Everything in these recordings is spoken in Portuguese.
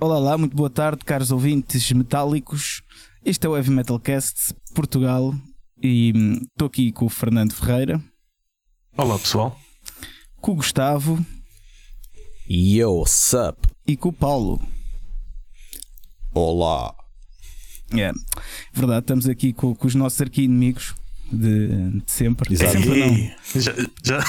Olá lá, muito boa tarde, caros ouvintes metálicos. Este é o Heavy Metal Cast Portugal e estou aqui com o Fernando Ferreira, Olá pessoal. com o Gustavo Yo, sup? e com o Paulo. Olá. É verdade, estamos aqui com, com os nossos arqui-inimigos de, de sempre. Exato. Sempre não. Já, já,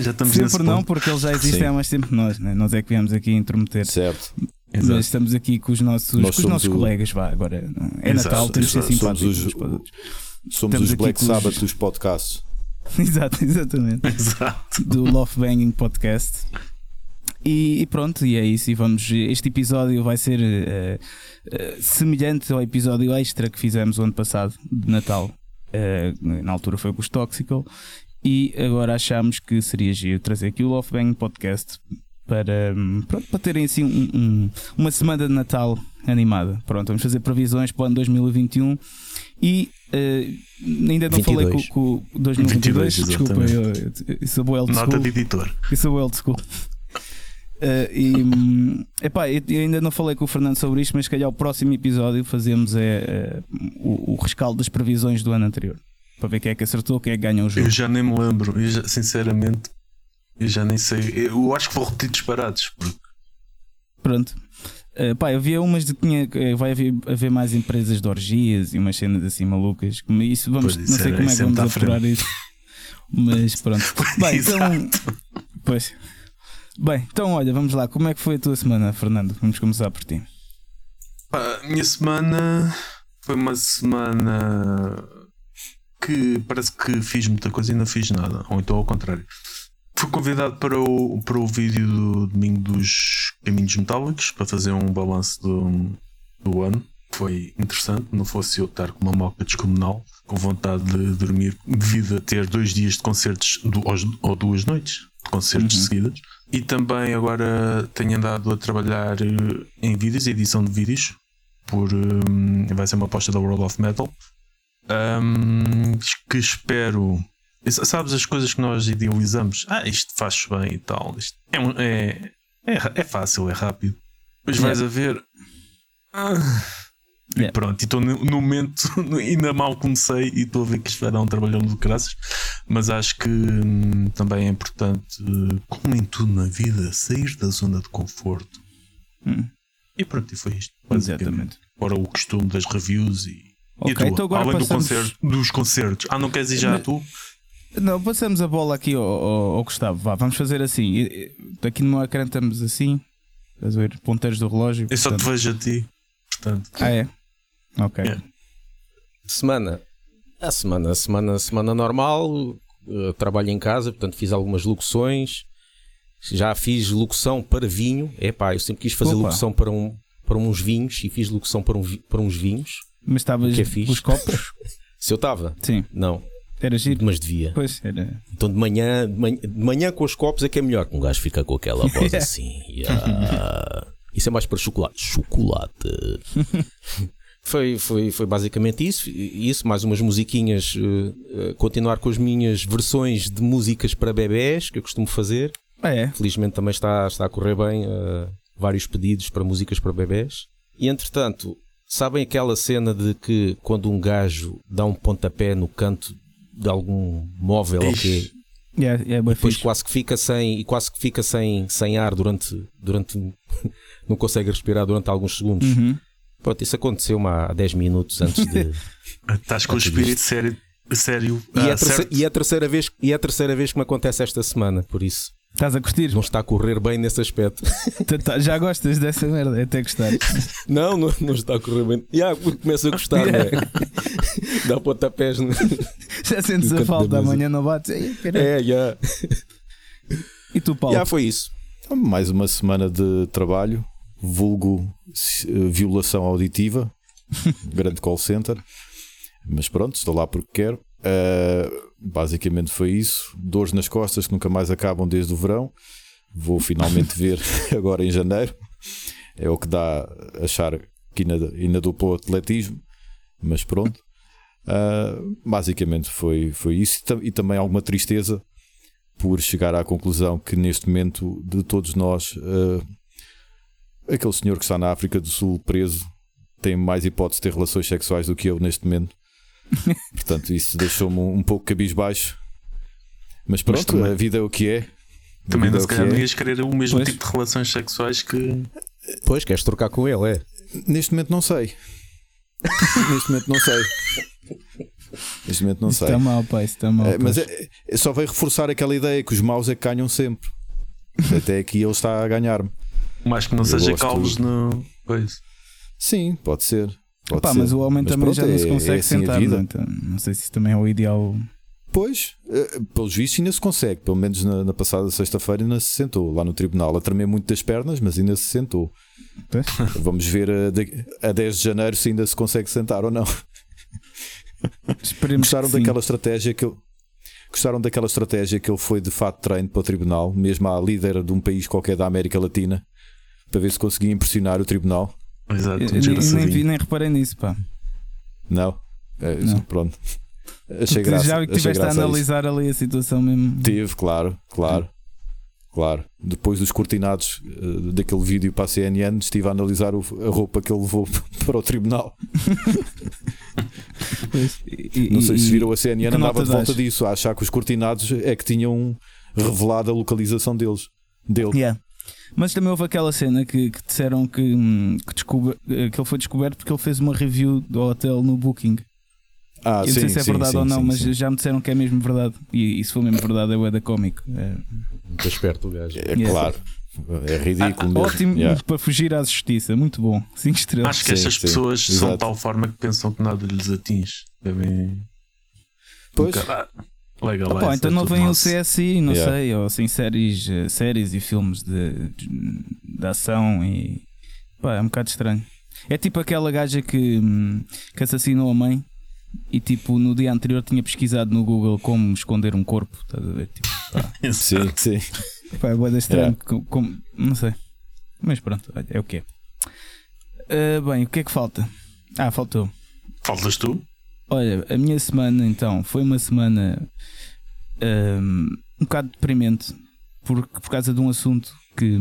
já estamos nesse Sempre não, ponto. porque eles já existem Sim. há mais tempo que nós, né? nós é que viemos aqui intrometer. Certo. Exato. Mas estamos aqui com os nossos, Nós com os nossos o- colegas, vá, agora é Exato, Natal, temos de ser exato. Somos simpáticos os-. Somos Estamos os Black com os- Sabbath dos podcasts. Exato, exatamente. Exato. do Love Banging Podcast. E, e pronto, e é isso. E vamos. Este episódio vai ser eh, eh, semelhante ao episódio extra que fizemos o ano passado de Natal. Eh, na altura foi com os Toxical. E agora achamos que seria giro trazer aqui o Love Banging Podcast para, hum, pronto, para terem assim um- um- uma semana de Natal animada. Pronto, vamos fazer previsões para o ano 2021 e eh, ainda não falei 22. com, com 2022, 22, desculpa, eu, eu, sou old Nota de editor. Eu sou old school. Eh, e hum, epá, eu ainda não falei com o Fernando sobre isto, mas se calhar o próximo episódio fazemos é, eh, o, o rescaldo das previsões do ano anterior para ver quem é que acertou, quem é que ganha o jogo. Eu já nem me lembro. Eu já, sinceramente, eu já nem sei. Eu acho que vou repetir disparados. Pronto. Eh, pá, eu havia umas de que tinha, eh, vai haver, haver mais empresas de orgias e umas cenas assim malucas. Isso vamos, isso não sei era- como é que é vamos apurar isso. Mas pronto. Bem, então. Pois. Bem, então olha, vamos lá. Como é que foi a tua semana, Fernando? Vamos começar por ti. Pá, a minha semana foi uma semana que parece que fiz muita coisa e não fiz nada. Ou então ao contrário. Fui convidado para o, para o vídeo do domingo dos Caminhos Metálicos para fazer um balanço do, do ano. Foi interessante, não fosse eu estar com uma moca descomunal, com vontade de dormir, devido a ter dois dias de concertos do- ou- duas noites de concertos Uhum. seguidas. E também agora tenho andado a trabalhar em vídeos, edição de vídeos, por hum, vai ser uma aposta da World of Metal. Hum, que espero. Sabes as coisas que nós idealizamos? Ah, isto faz bem e tal. Isto é, é, é, é fácil, é rápido. Depois vais a ver. Ah, e pronto, e estou no, no momento, ainda mal comecei e estou a ver que isto vai dar um trabalhão de graças. Mas acho que hum, também é importante, como em tudo na vida, sair da zona de conforto. Hum. E pronto, e foi isto. Exatamente. Ora, o costume das reviews e. Ok, e a então agora Além passamos- do concerto, dos concertos. Ah, não queres ir já Mas- tu? Não, passamos a bola aqui ao, ao- ao Gustavo. Vá, vamos fazer assim. Aqui no meu ecrã estamos assim. Estás a ver? Ponteiros do relógio. Eu só te portanto- vejo a ti. Portanto, Ah, é? Ok. Yeah. Semana. A semana, semana, semana normal. eh, trabalho em casa, portanto fiz algumas locuções. Já fiz locução para vinho. Epá, eu sempre quis fazer Opa. locução para, um, para uns vinhos e fiz locução para, um, para uns vinhos. Mas estavas é os copos? Se eu estava? Sim. Não, Era giro. mas devia. Pois, era. Então de manhã, de manhã, de manhã com os copos é que é melhor que um gajo fica com aquela voz assim. yeah. Isso é mais para chocolate. Chocolate. foi, foi, foi basicamente isso. Isso, mais umas musiquinhas. eh, eh, continuar com as minhas versões de músicas para bebés que eu costumo fazer. Ah, é? Felizmente também está, está a correr bem. eh, vários pedidos para músicas para bebés. E entretanto, sabem aquela cena de que quando um gajo dá um pontapé no canto de algum móvel ou quê, É, é bem depois fixe. quase que fica sem e quase que fica sem, sem ar durante durante não consegue respirar durante alguns segundos. Uhum. Pronto, isso aconteceu há 10 minutos antes de estás com o espírito sério. sério e, é ah, a terceira, e é a terceira vez e é a terceira vez que me acontece esta semana, por isso Estás a curtir? não está a correr bem nesse aspecto. Tu tá- Já gostas dessa merda? Até gostar. Não, não, não está a correr bem. Yeah, começo a gostar, não é? Dá pontapés. No... Já sentes a falta, amanhã não bates. Ei. É, já. E tu, Paulo? Já foi isso. Então, Mais uma semana de trabalho, vulgo eh, violação auditiva, grande call center. Mas pronto, estou lá porque quero. Eh, basicamente foi isso. Dores nas costas que nunca mais acabam desde o verão. Vou finalmente ver agora em janeiro. É o que dá a achar que ainda, ainda dou para o atletismo. Mas pronto. Ah, basicamente foi, foi isso. E tam- também alguma tristeza por chegar à conclusão que neste momento de todos nós aquele senhor que está na África do Sul preso tem mais hipótese de ter relações sexuais do que eu neste momento. Portanto, isso deixou-me um, pouco cabisbaixo. Mas pronto, também- a vida é o que é. A Também não é se calhar é. não ias querer o mesmo Pois. tipo de relações sexuais que. Pois, queres trocar com ele, é? Neste momento não sei. Neste momento não sei. Neste momento não Isso sei. está mal, pá, isso está mal. É, mas é, é- só veio reforçar aquela ideia que os maus é que ganham sempre. Até aqui ele está a ganhar-me. Mais que não Eu seja calvos no. Pois. Sim, pode ser. Ser. mas o homem também pronto, já não é- se é consegue assim a sentar. é? então, não sei se isso também é o ideal. Pois, eh, pelos vistos ainda se consegue. Pelo menos na, na passada sexta-feira ainda se sentou lá no tribunal. A tremer muito das pernas, mas ainda se sentou. Vamos ver a, de- a 10 de janeiro se ainda se consegue sentar ou não. Esperemos Gostaram daquela estratégia que ele. Gostaram daquela estratégia que ele foi de fato treino para o tribunal, mesmo à líder de um país qualquer da América Latina, para ver se conseguia impressionar o tribunal? Exato, Eu- nem, vi, nem reparei nisso, pá. Não? É, Não. Pronto. Achei graça. já vi que estiveste a graça a analisar ali a situação mesmo. Tive, claro, claro. Claro. Depois dos cortinados eh, daquele vídeo para a CNN, estive a analisar o- a roupa que ele levou para o tribunal. E- Não sei e- se viram a CNN, andava de volta dás? disso, a achar que os cortinados é que tinham revelado a localização deles. Dele. Yeah. Mas também houve aquela cena que, que disseram que, hum, que, descobre- eh, que ele foi descoberto porque ele fez uma review do hotel no Booking. Ah, Eu não sim, sei se é sim, verdade sim, ou não, sim, mas sim. já me disseram que é mesmo verdade. E, e se for mesmo verdade, é o da cómico. É, Muito esperto o gajo. É Yeah. claro. É ridículo mesmo. ótimo Yeah. para fugir à justiça. Muito bom. 5 estrelas. Acho que Sim, estas sim, pessoas são de tal forma que pensam que nada lhes atinge. Devem. Pois, Nunca- Ah, Legal, Pá, então não vem o CS. CSI, não Yeah. sei, ou assim séries, eh, séries e filmes de, de, de ação e pá, é um bocado estranho. É tipo aquela gaja que, hum, que assassinou a mãe e tipo no dia anterior tinha pesquisado no Google como esconder um corpo, estás a ver? Tipo, sim, sim. pá, é bué da estranho, Yeah. co- como- não sei. Mas pronto, é o que é. Ah, bem, o que é que falta? Ah, faltou. Faltas tu? Olha, a minha semana então foi uma semana hum, um bocado deprimente por, por causa de um assunto que,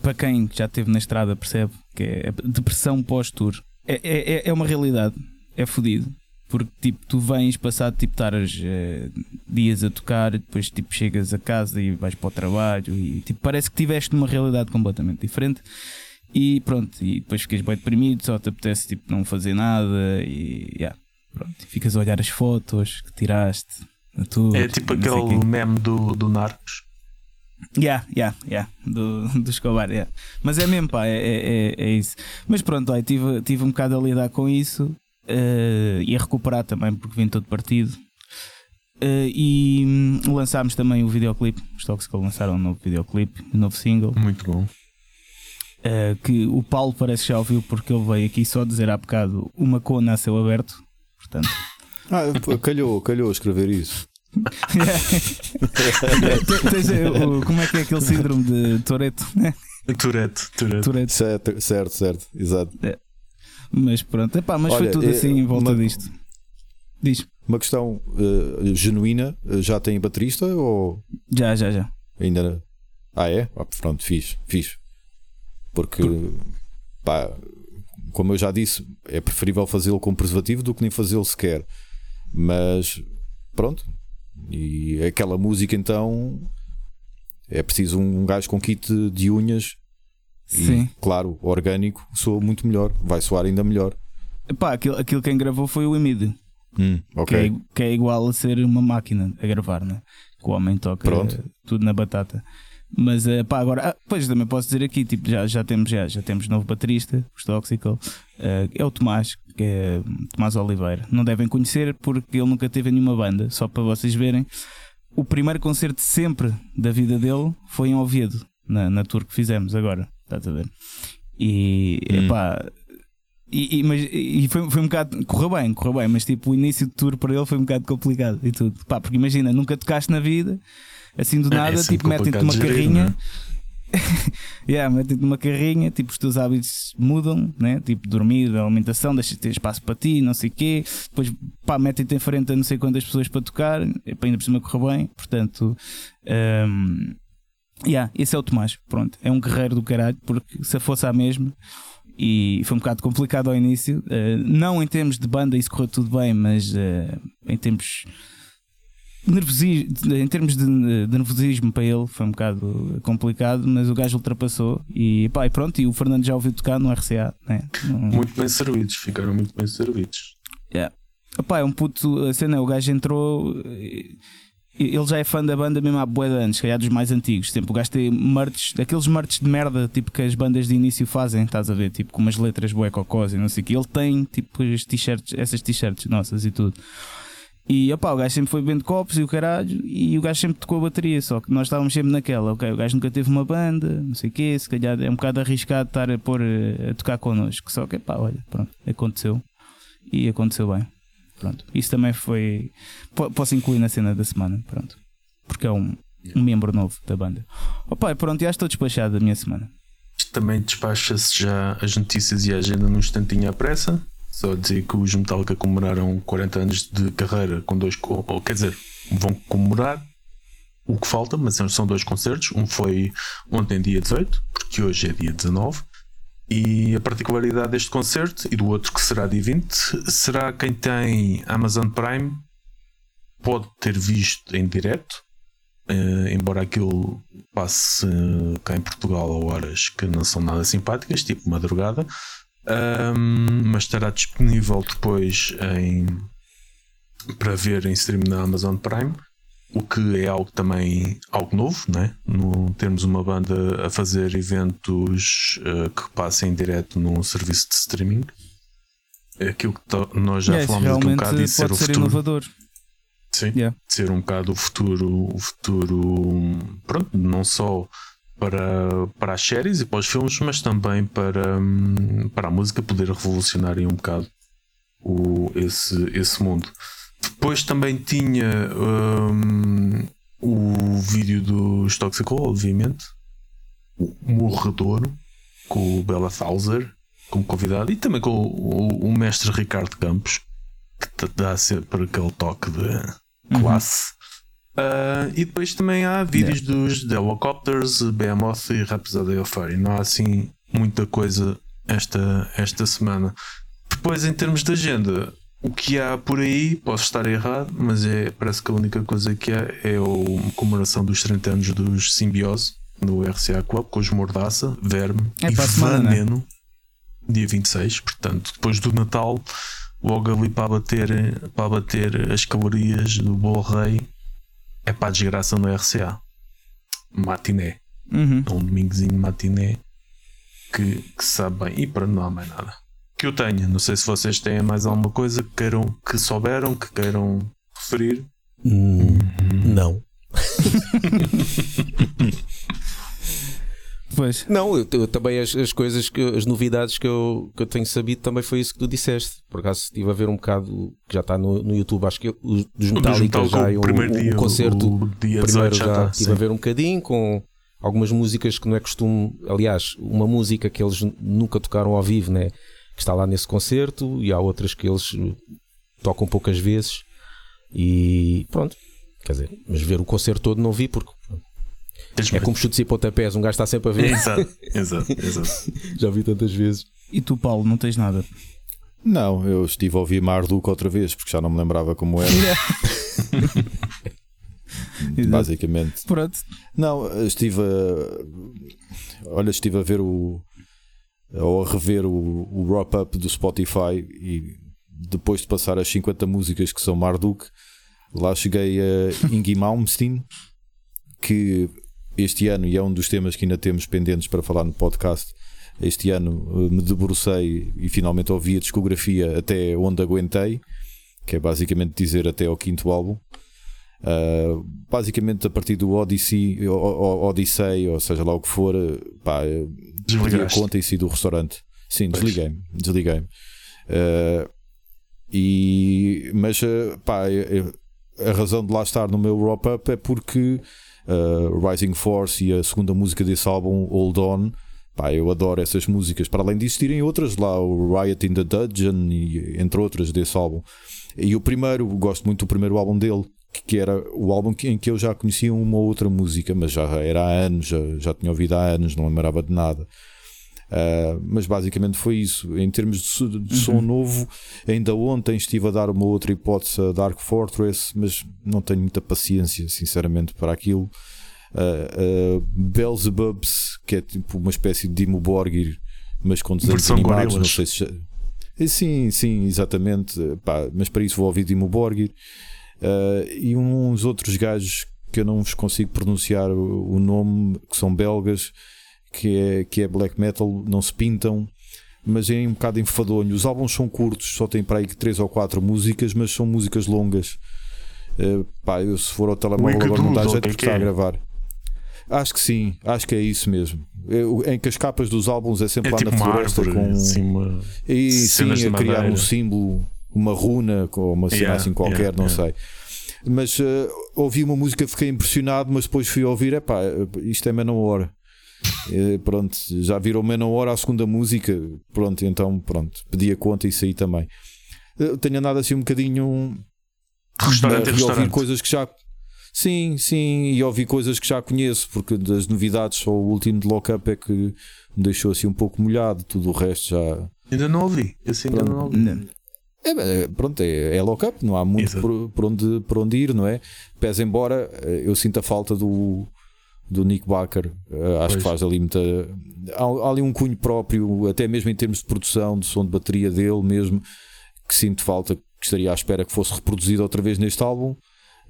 para quem já esteve na estrada, percebe que é depressão pós-tour. É, é, é- é uma realidade, é fodido. Porque tipo, tu vens passar tipo estares eh, dias a tocar, e depois tipo chegas a casa e vais para o trabalho e tipo parece que tiveste numa realidade completamente diferente. E pronto, e depois ficas bem deprimido, só te apetece tipo não fazer nada e yeah, pronto, e ficas a olhar as fotos que tiraste. tudo, É tipo aquele meme do, do Narcos. Yeah, yeah, yeah, do, do Escobar, yeah. Mas é mesmo, pá, é, é, é- é isso. Mas pronto, olha, tive, tive um bocado a lidar com isso eh, e a recuperar também, porque vim todo partido. Eh, e hum, lançámos também o videoclipe. Os Toxical lançaram um novo videoclipe, um novo single. Muito bom. eh, que o Paulo parece que já ouviu, porque ele veio aqui só dizer há bocado uma cona a céu aberto. Portanto, Ah, pô, calhou, calhou escrever isso. Te- tens, o- como é que é aquele síndrome de Toreto? né? Tourette, Tourette. Tourette. Certo, certo, certo, exato. Mas pronto, epá, mas foi Olha, tudo é, assim em volta uma- disto. Diz, Uma questão eh, genuína, eh, já tem baterista ou já, já, já. ainda. Ah, é? Ah, pronto, fiz, fiz. Porque, pá, como eu já disse, é preferível fazê-lo com preservativo do que nem fazê-lo sequer. Mas, pronto. E aquela música então. É preciso um gajo com kit de unhas Sim. e, claro, orgânico soa muito melhor, vai soar ainda melhor. Epá, aquilo, aquilo quem gravou foi o Emílio, Hum, que, ok. é, que é igual a ser uma máquina a gravar, né? Que o homem toca Pronto. tudo na batata. Mas eh, pá, agora, ah, pois também posso dizer aqui, tipo, já, já temos já, já temos novo baterista, os Toxical, eh, é o Tomás, que é Tomás Oliveira. Não devem conhecer porque ele nunca teve nenhuma banda, só para vocês verem. O primeiro concerto sempre da vida dele foi em Oviedo, na, na tour que fizemos agora, estás a ver? E Hum. epá, e, e, mas, e foi, foi um bocado. Correu bem, correu bem, mas tipo, o início de tour para ele foi um bocado complicado e tudo. Pá, porque imagina, nunca tocaste na vida, assim do É, nada, é sempre tipo, metem-te numa carrinha. não yeah, metem-te numa carrinha, tipo, os teus hábitos mudam, né? Tipo, dormir, alimentação, deixas de ter espaço para ti, não sei o quê. Depois, pá, metem-te em frente a não sei quantas pessoas para tocar, e, pá, ainda por cima correu bem. Portanto, hum, Yeah, esse é o Tomás, pronto, é um guerreiro do caralho, porque se fosse a mesma, e foi um bocado complicado ao início, uh, não em termos de banda, isso correu tudo bem, mas uh, em termos nervosismo, em termos de, de, nervosismo para ele foi um bocado complicado, mas o gajo ultrapassou e pá, e pronto, e o Fernando já ouviu tocar no RCA, né? Muito bem servidos, ficaram muito bem servidos. Yeah. Epá, é um puto, a cena, o gajo entrou ele já é fã da banda mesmo há boa de anos, calhar dos mais antigos. Tipo, o gajo tem merch, daqueles merch de merda, tipo que as bandas de início fazem, estás a ver? Tipo, com umas letras bué cocós e não sei o que. Ele tem, tipo, as t-shirts, essas t-shirts nossas e tudo. E opá, o gajo sempre foi bem de copos e o caralho, e o gajo sempre tocou a bateria, só que nós estávamos sempre naquela, ok, o gajo nunca teve uma banda, não sei o quê, se calhar é um bocado arriscado estar a pôr a tocar connosco. Só que pá, olha, pronto, aconteceu. E aconteceu bem. Pronto. Isso também foi. Posso incluir na cena da semana, pronto. Porque é um, um membro novo da banda. Opa, pronto, já estou despachado da minha semana. Também despacha-se já as notícias e a agenda num instantinho à pressa. Só dizer que os Metallica comemoraram 40 anos de carreira com dois. Ou, quer dizer, vão comemorar o que falta, mas são dois concertos. Um foi ontem, dia 18, porque hoje é dia 19. E a particularidade deste concerto e do outro que será dia 20 será quem tem Amazon Prime pode ter visto em direto, uh, embora aquilo passe uh, cá em Portugal a horas que não são nada simpáticas, tipo madrugada, um, mas estará disponível depois em, para ver em stream na Amazon Prime o que é algo também algo novo, né? No, termos uma banda a fazer eventos uh, que passem direto num serviço de streaming. É aquilo que nós já yes, falamos um bocado de ser o futuro. Inovador. Sim, yeah. ser um bocado o futuro, o futuro, pronto, não só para, para as séries e para os filmes, mas também para, para a música poder revolucionar um bocado o, esse, esse mundo. Depois também tinha um, o vídeo do Toxical, obviamente. O Morredor, com o Bela Thauser como convidado. E também com o, o, mestre Ricardo Campos, que dá sempre aquele toque de uhum. classe. Uhum. Uh, e depois também há vídeos yeah. dos The Helicopters, Behemoth e Rhapsody of Fire. Não há assim muita coisa esta, esta semana. Depois, em termos de agenda, o que há por aí, posso estar errado, mas é, parece que a única coisa que há é a comemoração dos 30 anos dos Simbiose no RCA Club com os Mordaça, Verme é e né? Veneno, né? dia 26. Portanto, depois do Natal, logo ali para bater, para bater as calorias do Bolo Rei, é para a desgraça no RCA. Matiné. Uhum. É um domingozinho matiné que, que sabe bem. E para não há mais nada que eu tenha. Não sei se vocês têm mais alguma coisa que queiram, que souberam, que queiram referir. Hum, não. Pois. Não, eu, eu, também as, as coisas, que, as novidades que eu, que eu tenho sabido também foi isso que tu disseste. Por acaso estive a ver um bocado, que já está no, no YouTube, acho que os, dos Metallica já é o, o, o, concerto. O dia primeiro já, já estive a ver um bocadinho com algumas músicas que não é costume. Aliás, uma música que eles nunca tocaram ao vivo, né? que está lá nesse concerto e há outras que eles tocam poucas vezes e pronto. Quer dizer, mas ver o concerto todo não vi porque é como chutes e pontapés, um gajo está sempre a ver. Exato, exato, exato. Já vi tantas vezes. E tu, Paulo, não tens nada? Não, eu estive a ouvir Marduk outra vez porque já não me lembrava como era. Basicamente. Pronto. Não, estive a. Olha, estive a ver o, ou a rever o, o wrap-up do Spotify e depois de passar as 50 músicas que são Marduk, lá cheguei a Ingi Malmsteen, que este ano, e é um dos temas que ainda temos pendentes para falar no podcast, este ano eh, me debrucei e finalmente ouvi a discografia até onde aguentei, que é basicamente dizer até ao quinto álbum. Uh, basicamente a partir do Odyssey, Odyssey, ou seja lá o que for, eh, pá, perdi a conta e saí do restaurante. Sim, desliguei-me. Desliguei-me. Uh, e, mas, pá, a razão de lá estar no meu wrap-up é porque uh, Rising Force e a segunda música desse álbum, Hold On, pá, eu adoro essas músicas. Para além de existirem outras lá, o Riot in the Dungeon, e, entre outras desse álbum. E o primeiro, gosto muito do primeiro álbum dele, que era o álbum em que eu já conhecia uma ou outra música, mas já era há anos, já, já tinha ouvido há anos, não lembrava de nada. Uh, mas basicamente foi isso. Em termos de, de som uhum. novo, ainda ontem estive a dar uma outra hipótese a Dark Fortress, mas não tenho muita paciência, sinceramente, para aquilo. Uh, uh, Beelzebubs, que é tipo uma espécie de Dimo Borgir, mas com desenhos animados, não sei se. Eh, sim, sim, exatamente. Pá, mas para isso vou ouvir Dimo Borgir. Uh, e uns outros gajos que eu não vos consigo pronunciar o nome, que são belgas que é, que é black metal, não se pintam, mas é um bocado enfadonho. Os álbuns são curtos, só tem para aí 3 ou 4 músicas, mas são músicas longas. Uh, pá, eu se for ao telemóvel agora não dá jeito porque está a é? gravar. Acho que sim, acho que é isso mesmo. Eu, em que as capas dos álbuns é sempre é lá tipo na floresta com. Cima, e sim, a criar um símbolo, uma runa ou uma cena yeah, assim qualquer, yeah, não yeah. sei. Mas uh, ouvi uma música, fiquei impressionado, mas depois fui ouvir, é pá, isto é Manowar. E, pronto, já virou menos hora a segunda música. Pronto, então pronto, pedi a conta e saí também. Eu tenho andado assim um bocadinho restaurante, a ouvir coisas que já. Sim, sim, e ouvi coisas que já conheço, porque das novidades só o último de Lockup é que me deixou assim um pouco molhado, tudo o resto já. Ainda não ouvi, esse ainda não ouvi. É, pronto, é, é lockup, não há muito por, por, onde, por onde ir, não é? Pese embora eh, eu sinta falta do, do Nick Baker. Uh, acho pois. que faz ali muita. Há, há, ali um cunho próprio, até mesmo em termos de produção, de som de bateria dele mesmo, que sinto falta, que estaria à espera que fosse reproduzido outra vez neste álbum.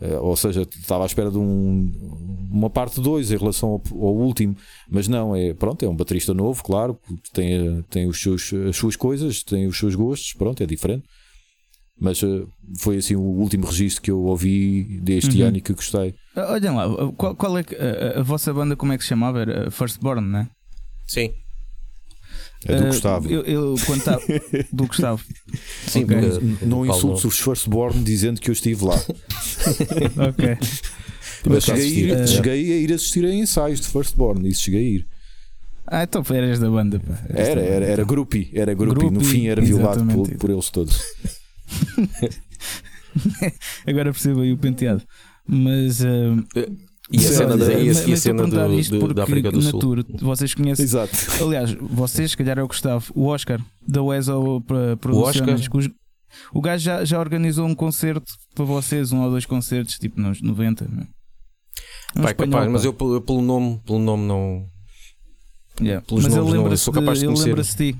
Uh, ou seja, estava à espera de um, uma parte 2 em relação ao, ao, último, mas não, é pronto, é um baterista novo, claro, tem, tem os seus, as suas coisas, tem os seus gostos, pronto, é diferente. Mas uh, foi assim o último registro que eu ouvi deste uhum. ano e que gostei. Uh, olhem lá, qual, qual é a, a, vossa banda como é que se chamava? Era Firstborn, não é? Sim. É do uh, Gustavo. Eu, eu quando tá, do Gustavo. Sim, okay. não insultes os Firstborn dizendo que eu estive lá. ok. Mas cheguei a, ir, cheguei a ir assistir a ensaios de Firstborn, isso cheguei a ir. Ah, então eras da banda. Pá. Era, era, era groupie, era groupie. No fim era violado por, por eles todos. Agora percebo aí o penteado. Mas. Uh, e a cena, da, e a, cena do, isto do, da África do Sul. Tour, vocês conhecem. Exato. Aliás, vocês, se calhar é o Gustavo, o Oscar da Weso para Produções. O, o gajo já, já organizou um concerto para vocês, um ou dois concertos, tipo nos 90. Um pai, espanhol, capaz, mas eu, eu, pelo nome, pelo nome não. Yeah. Pelos mas ele lembra-se de, ele lembra-se de ti.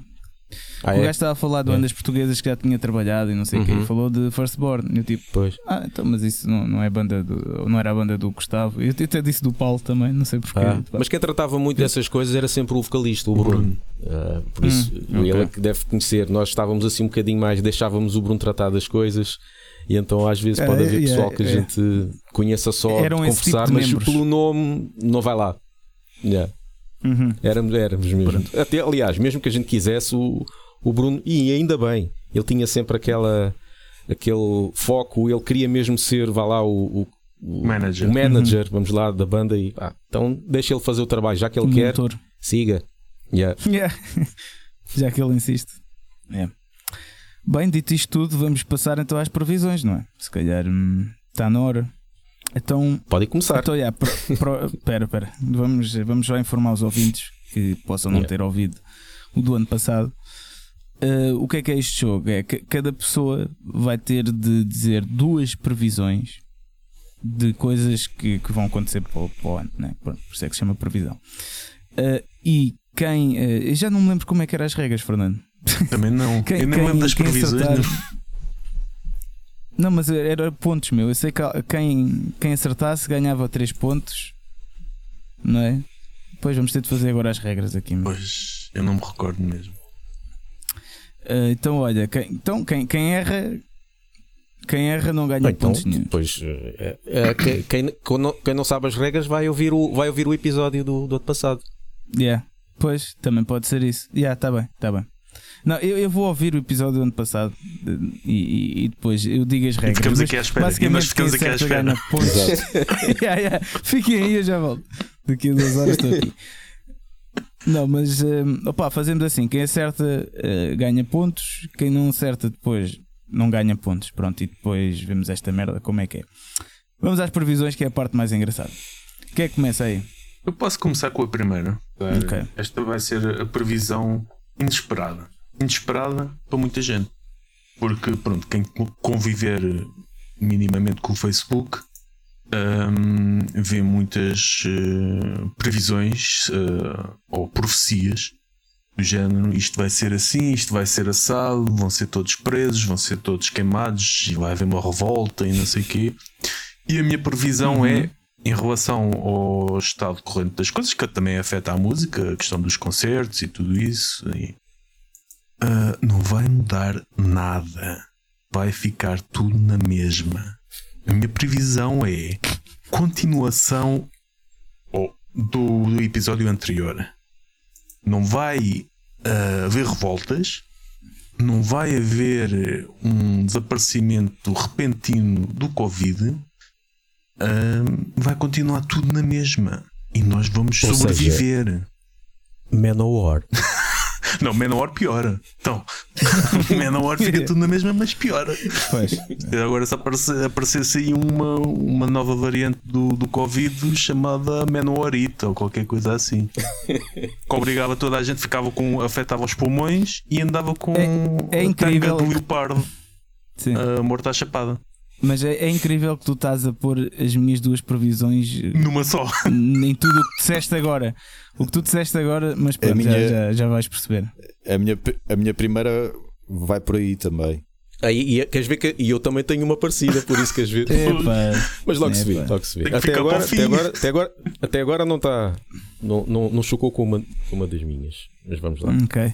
Ah, o é? gajo estava a falar de bandas é. portuguesas que já tinha trabalhado e não sei o uhum. quê. Falou de Firstborn. E eu tipo, pois. ah, então, mas isso não, não é banda do, não era a banda do Gustavo. Eu até disse do Paulo também, não sei porquê. Ah, mas quem tratava muito dessas coisas era sempre o vocalista, o Bruno. Uh, por isso, hum, ele okay. é que deve conhecer. Nós estávamos assim um bocadinho mais, deixávamos o Bruno tratar das coisas. E então às vezes pode é, haver pessoal que a gente conheça só Eram de conversar, tipo de mas pelo nome não vai lá. Yeah. Uhum. Éramos, éramos mesmo. Até, aliás, mesmo que a gente quisesse, o, o Bruno, e ainda bem, ele tinha sempre aquela, aquele foco, ele queria mesmo ser, vá lá, o, o, manager, o manager uhum. vamos lá, da banda, e ah, então deixa ele fazer o trabalho, já que ele o quer, motor. siga. Yeah. Yeah. já que ele insiste. Yeah. Bem, dito isto tudo, vamos passar então às previsões, não é? Se calhar hum, está na hora. Então, Pode começar. Então, yeah, pera, pera. Vamos, vamos já informar os ouvintes que possam não yeah. ter ouvido o do ano passado. Uh, o que é que é este jogo? É que cada pessoa vai ter de dizer duas previsões de coisas que, que vão acontecer para o, para o ano, né? por, isso é que se chama previsão. Uh, e quem. Uh, já não me lembro como é que eram as regras, Fernando. Também não. quem, Eu nem lembro das previsões. Acertar... Não, mas era pontos, meu. Eu sei que quem, quem acertasse ganhava 3 pontos, não é? Pois vamos ter de fazer agora as regras aqui. Meu. Pois, eu não me recordo mesmo. Uh, então, olha, quem, então, quem, quem erra quem erra não ganha então, pontos nenhum. Pois, é, é, quem, quem, quem, não sabe as regras vai ouvir o, vai ouvir o episódio do, do ano passado. Yeah. Pois, também pode ser isso. Yeah, tá bem, tá bem. Não, eu, eu vou ouvir o episódio do ano passado e, e, e depois eu digo as regras. E ficamos aqui à espera. Basicamente, ficamos aqui à espera. yeah, yeah. Fiquem aí, eu já volto. Daqui a duas horas estou aqui. Não, mas uh, opa, fazemos assim: quem acerta uh, ganha pontos, quem não acerta depois não ganha pontos. Pronto, e depois vemos esta merda como é que é. Vamos às previsões, que é a parte mais engraçada. Quem é que começa aí? Eu posso começar com a primeira. Ok. Esta vai ser a previsão inesperada. Inesperada para muita gente. Porque, pronto, quem conviver minimamente com o Facebook hum, vê muitas eh, previsões eh, ou profecias do género: isto vai ser assim, isto vai ser assado, vão ser todos presos, vão ser todos queimados e vai haver uma revolta e não sei o quê. E a minha previsão é em relação ao estado corrente das coisas, que também afeta a música, a questão dos concertos e tudo isso, e, ah, não vai mudar nada. Vai ficar tudo na mesma. A minha previsão é continuação do, do episódio anterior. Não vai ah, haver revoltas, não vai haver um desaparecimento repentino do Covid Ahm, vai continuar tudo na mesma. E nós vamos Ou sobreviver. Manowar. Não, Menor piora. Então, Menor fica tudo na mesma, mas piora. Pois. Agora se aparecer, aparecesse aí uma, uma nova variante do, do Covid chamada Menorita ou qualquer coisa assim. Que obrigava toda a gente, ficava com. afetava os pulmões e andava com É- é incrível. tanga do leopardo Sim. uh, morto à chapada. Mas é, é incrível que tu estás a pôr as minhas duas previsões Numa só. em tudo o que disseste agora. O que tu disseste agora, mas pronto, minha- já, já, já vais perceber. A minha, a minha primeira vai por aí também. Aí, e, queres ver que e eu também tenho uma parecida, por isso queres ver. Epá. Mas logo se vê, logo se vê. Até agora, até agora, até agora, até agora não está. Não, não, não chocou com uma, com uma das minhas. Mas vamos lá. Ok.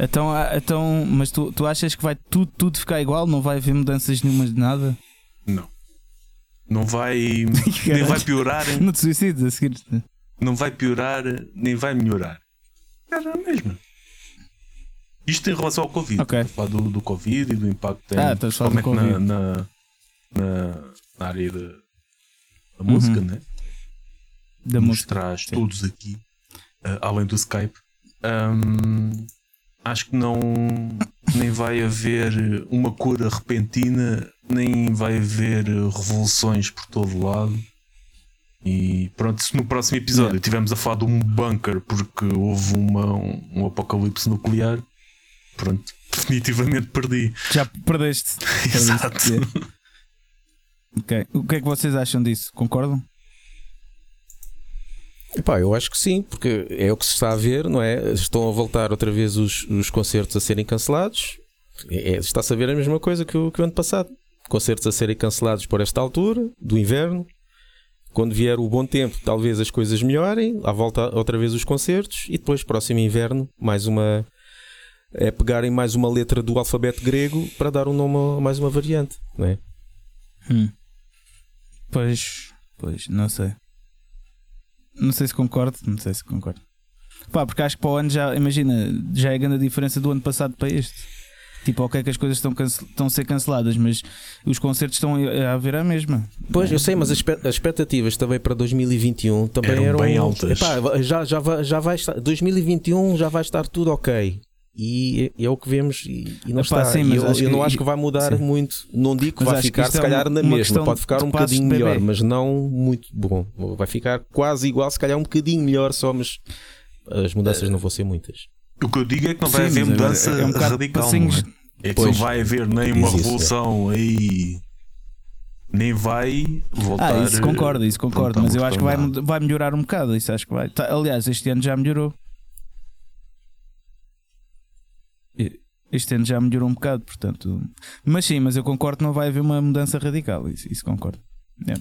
Então, ah, então mas tu, tu achas que vai tudo, tudo ficar igual? Não vai haver mudanças nenhumas de nada? Não. Não vai. nem vai piorar. Não te a seguir. não vai piorar nem vai melhorar. Era a mesma. Isto em relação ao Covid. Ok. Estou a falar do, do Covid e do impacto que tem, Ah, principalmente na, na, na, na área da, da música, Uhum. né? Da Nos música. traz sim. todos aqui, ah, além do Skype. Ahm, acho que não nem vai haver uma cura repentina, nem vai haver revoluções por todo lado. E pronto, se no próximo episódio tivemos a falar de um bunker porque houve uma, um, um apocalipse nuclear, pronto, definitivamente perdi. Já perdeste. Exato. Perdeste. Ok. O que é que vocês acham disso? Concordam? Epá, eu acho que sim, porque é o que se está a ver, não é? Estão a voltar outra vez os, os concertos a serem cancelados. É- é- Está-se a ver a mesma coisa que o, que o ano passado. Concertos a serem cancelados por esta altura, do inverno. Quando vier o bom tempo, talvez as coisas melhorem. À volta outra vez os concertos. E depois, próximo inverno, mais uma. É pegarem mais uma letra do alfabeto grego para dar um nome a mais uma variante, não é? Hum. Pois, pois, não sei. Não sei se concordo, não sei se concordo. Pá, porque acho que para o ano já, imagina, já é grande a diferença do ano passado para este. Tipo, ok que as coisas estão, estão a ser canceladas, mas os concertos estão a haver a mesma. Pois, eu sei, mas as expectativas também para 2021 também Eram eram, bem altas. Epá, já, já, vai, já vai estar. 2021 já vai estar tudo ok. E é, é o que vemos e, e não Epá, está. sim, E mas eu, eu que- não acho que vai mudar sim. muito. Não digo que Mas vai que ficar, isto se é calhar, uma- na uma mesma. Pode ficar um bocadinho melhor, mas não muito bom. Vai ficar quase igual, se calhar um bocadinho melhor só, mas as mudanças não vão ser muitas. O que eu digo é que não vai Sim, haver mudança é um bocado radical. passinhos. é? É que Pois. não vai haver nem uma Diz isso, revolução aí. Nem vai voltar. Ah, isso concordo, isso concordo, mas eu acho que vai, vai melhorar um bocado. Isso acho que vai. Tá, aliás, este ano já melhorou. Este ano já melhorou um bocado, portanto. Mas sim, mas eu concordo que não vai haver uma mudança radical. Isso, isso concordo. É.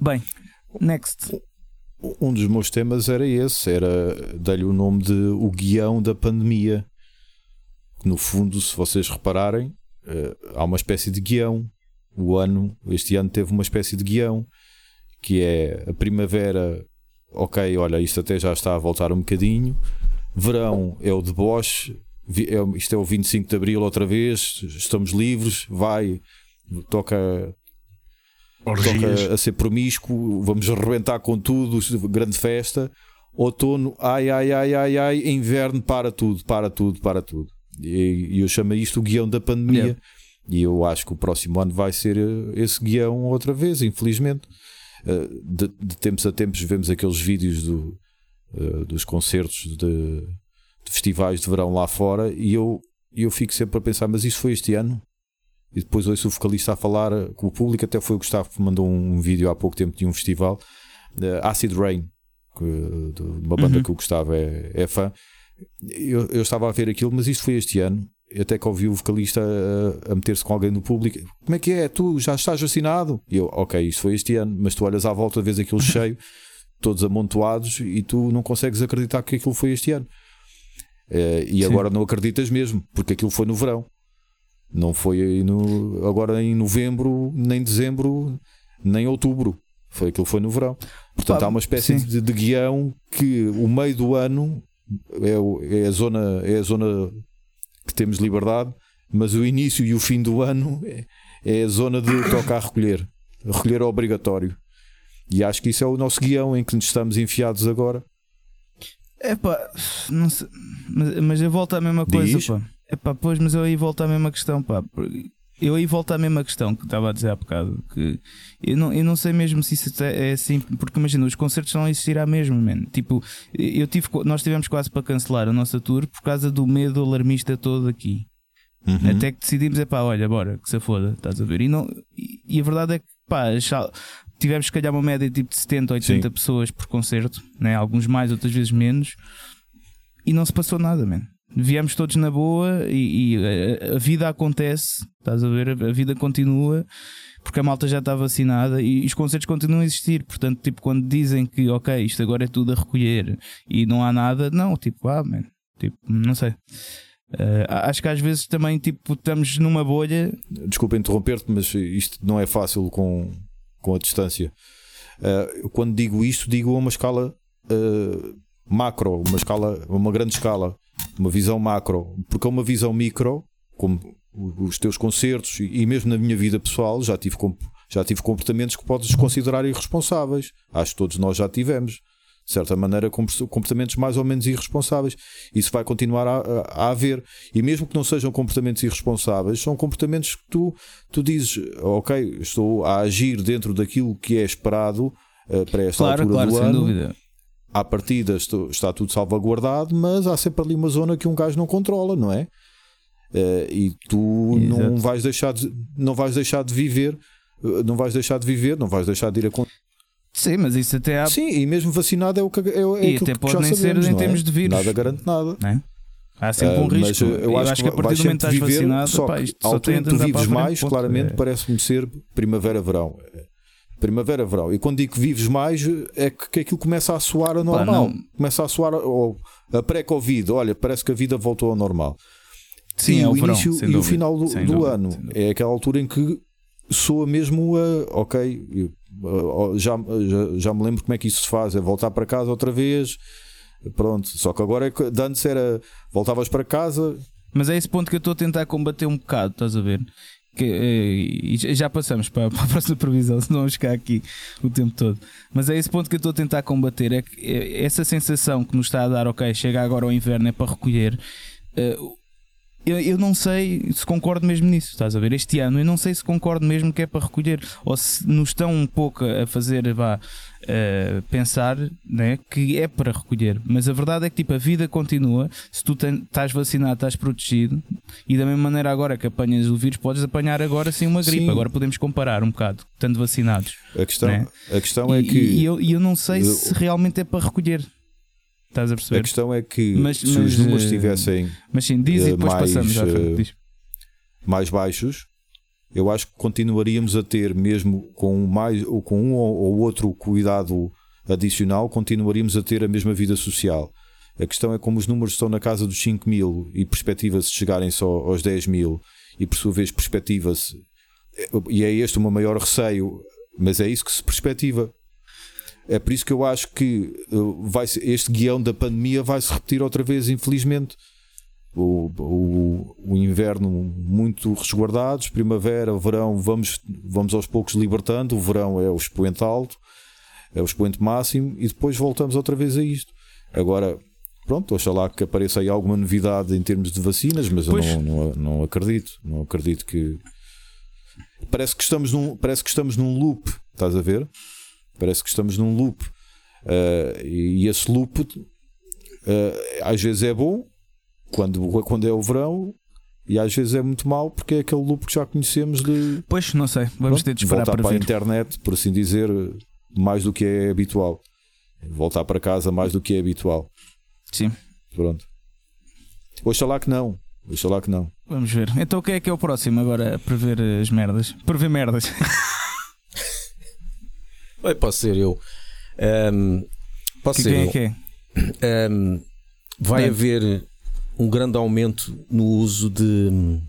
Bem, next. Um dos meus temas era esse, era dar-lhe o nome de o guião da pandemia. No fundo, se vocês repararem, eh, há uma espécie de guião. O ano, este ano teve uma espécie de guião, que é a primavera, ok, olha, isto até já está a voltar um bocadinho. Verão é o deboche, é isto é o 25 de Abril outra vez, estamos livres, vai, toca Orgias. a ser promíscuo, vamos arrebentar com tudo, grande festa. Outono, ai, ai, ai, ai, ai, inverno, para tudo, para tudo, para tudo. E, eu chamo isto o guião da pandemia, Yeah. E eu acho que o próximo ano vai ser eh, esse guião outra vez, infelizmente. Eh, de, de tempos a tempos vemos aqueles vídeos do, eh, dos concertos de, de festivais de verão lá fora e eu, eu fico sempre a pensar, mas isso foi este ano? E depois ouço o vocalista a falar com o público, até foi o Gustavo que mandou um vídeo há pouco tempo de um festival, Acid Rain, que, de uma banda uhum. que o Gustavo é, é fã. Eu, eu, estava a ver aquilo, mas isto foi este ano. Até que ouvi o vocalista a, a meter-se com alguém do público. Como é que é? Tu já estás vacinado? E eu, ok, isto foi este ano, mas tu olhas à volta, vês aquilo cheio, todos amontoados, e tu não consegues acreditar que aquilo foi este ano. Uh, e Sim. agora não acreditas mesmo, porque aquilo foi no verão. Não foi no, agora em novembro, nem dezembro, nem outubro. Foi aquilo foi no verão. Portanto, há uma espécie de, de, guião que o meio do ano é, é, a zona, é a zona que temos liberdade, mas o início e o fim do ano é, é a zona de tocar recolher. Recolher é obrigatório. E acho que isso é o nosso guião em que nos estamos enfiados agora. É pá, mas, mas eu volto à mesma coisa, Diz? pá. É pá, pois, mas eu aí volto à mesma questão, pá. Eu aí volto à mesma questão que estava a dizer há bocado. Que eu, não, eu não sei mesmo se isso é assim, porque imagina, os concertos não existirá mesmo, man. Tipo, eu tive, nós tivemos quase para cancelar a nossa tour por causa do medo alarmista todo aqui. Uhum. Até que decidimos, é pá, olha, bora, que se foda, estás a ver? E, não, e, a verdade é que, pá, tivemos se calhar uma média tipo de 70, 80 Sim. pessoas por concerto, né? alguns mais, outras vezes menos, e não se passou nada, man. Viemos todos na boa e, e a, a, vida acontece, estás a ver? A, a vida continua porque a malta já está vacinada e os concertos continuam a existir. Portanto, tipo, quando dizem que ok, isto agora é tudo a recolher e não há nada, não, tipo, ah, man, tipo, não sei. Uh, acho que às vezes também tipo, estamos numa bolha. Desculpa interromper-te, mas isto não é fácil com, com a distância. Uh, quando digo isto, digo a uma escala uh, macro, uma escala, uma grande escala, uma visão macro, porque é uma visão micro, como os teus concertos e mesmo na minha vida pessoal, já tive, já tive comportamentos que podes considerar irresponsáveis. Acho que todos nós já tivemos de certa maneira, comportamentos mais ou menos irresponsáveis. Isso vai continuar a, a, a, haver. E mesmo que não sejam comportamentos irresponsáveis, são comportamentos que tu, tu dizes, ok, estou a agir dentro daquilo que é esperado uh, para esta claro, altura claro, do sem ano. Dúvida. À partida está tudo salvaguardado, mas há sempre ali uma zona que um gajo não controla, não é? Uh, e tu Exato. não vais deixar de, não vais deixar de viver eh, não vais deixar de viver, não vais deixar de ir a Sim, mas isso até há. Sim, e mesmo vacinado é o que é, é E até pode nem sabemos, ser em é? termos de vírus. Nada garante nada. É? Há sempre um uh, risco. Eu, eu acho, acho, que a partir do momento que estás vacinado, só pá, isto a altura em que tu vives mais, claramente, é. parece-me ser primavera-verão. Primavera-verão. E quando digo que vives mais, é que, que aquilo começa a soar a normal. Pá, começa a soar ou, a pré-Covid. Olha, parece que a vida voltou ao normal. Sim, e é o, o verão, início e dúvida, o final do, do ano é aquela altura em que soa mesmo a ok, já, já, já me lembro como é que isso se faz, é voltar para casa outra vez. Pronto, só que agora é de antes era voltavas para casa. Mas é esse ponto que eu estou a tentar combater um bocado, estás a ver? Que, e já passamos para, para a próxima previsão, senão vamos ficar aqui o tempo todo. Mas é esse ponto que eu estou a tentar combater: é que é essa sensação que nos está a dar, ok, chega agora ao inverno, é para recolher. Uh, eu, eu não sei se concordo mesmo nisso, estás a ver? Este ano eu não sei se concordo mesmo que é para recolher ou se nos estão um pouco a fazer vá, uh, pensar né, que é para recolher. Mas a verdade é que tipo, a vida continua. Se tu ten, estás vacinado, estás protegido, e da mesma maneira agora que apanhas o vírus, podes apanhar agora sim uma gripe. Sim. Agora podemos comparar um bocado, estando vacinados. A questão, né? a questão é e, que. E eu, eu não sei eu... se realmente é para recolher. Estás a perceber? A questão é que mas, se mas, os números estivessem eh, mas sim, diz e depois mais, passamos uh, mais baixos, eu acho que continuaríamos a ter, mesmo com, mais, ou com um ou outro cuidado adicional, continuaríamos a ter a mesma vida social. A questão é como os números estão na casa dos 5 mil e perspectiva-se chegarem só aos 10 mil, e por sua vez perspectiva-se, e é este o meu maior receio, mas é isso que se perspectiva. É por isso que eu acho que uh, vai este guião da pandemia vai se repetir outra vez, infelizmente. O, o, o, inverno muito resguardados, primavera, verão, vamos, vamos aos poucos libertando. O verão é o expoente alto, é o expoente máximo, e depois voltamos outra vez a isto. Agora, pronto, oxalá que apareça aí alguma novidade em termos de vacinas, mas Pois. eu não, não, não acredito. Não acredito que. Parece que estamos num, parece que estamos num loop, estás a ver? Parece que estamos num loop. Ah, e esse loop ah, às vezes é bom quando, quando é o verão. E às vezes é muito mau porque é aquele loop que já conhecemos de Pois, não sei. Vamos Pronto, ter de esperar voltar para para a internet, por assim dizer, mais do que é habitual. Voltar para casa mais do que é habitual. Sim, Pronto. Oxalá que não. Oxalá que não. vamos ver. Então o que é que é o próximo agora a prever as merdas? Prever merdas. Bem, posso ser eu. Ahm, posso Que, ser quem eu. é que é? Ahm, vai haver um grande aumento no uso de hum,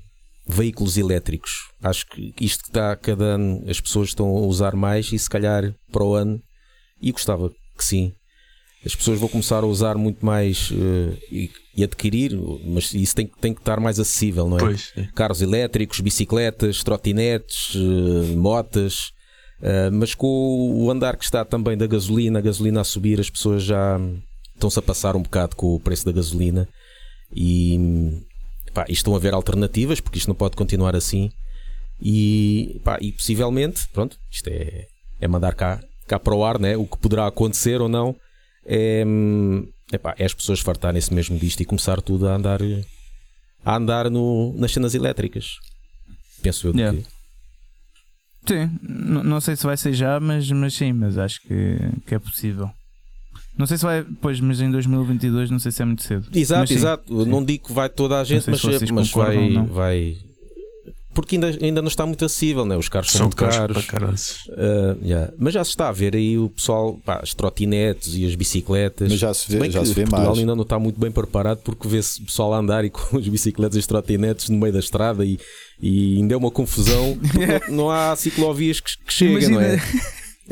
veículos elétricos. Acho que isto que está cada ano, as pessoas estão a usar mais e se calhar para o ano, e gostava que sim. As pessoas vão começar a usar muito mais eh, e, e adquirir, mas isso tem, que- tem que estar mais acessível, não é? Pois. carros elétricos, bicicletas, trotinetes, eh, motas, eh, mas com o andar que está também da gasolina, a gasolina a subir, as pessoas já hum, estão-se a passar um bocado com o preço da gasolina e, pá, e estão a haver alternativas, porque isto não pode continuar assim. E, pá, e possivelmente, pronto, isto é, é mandar cá, cá para o ar, né? o que poderá acontecer ou não. É, epá, é as pessoas fartarem-se mesmo disto e começar tudo a andar a andar no, nas cenas elétricas. Penso eu Yeah. que. Sim, não sei se vai ser já, mas, mas sim, mas acho que, que é possível. Não sei se vai, pois, mas em 2022 não sei se é muito cedo. Exato, sim, exato. Eu Não digo que vai toda a gente, mas, mas vai, vai. Porque ainda, ainda não está muito acessível, né? os carros são, São muito caros caros. Ah, yeah. Mas já se está a ver aí o pessoal, pá, as trotinetes e as bicicletas. Mas já se vê, já se vê Portugal mais. ainda não está muito bem preparado porque vê-se o pessoal a andar e com as bicicletas e as trotinetes no meio da estrada e, e ainda é uma confusão. porque não, não há ciclovias que, que cheguem, não é?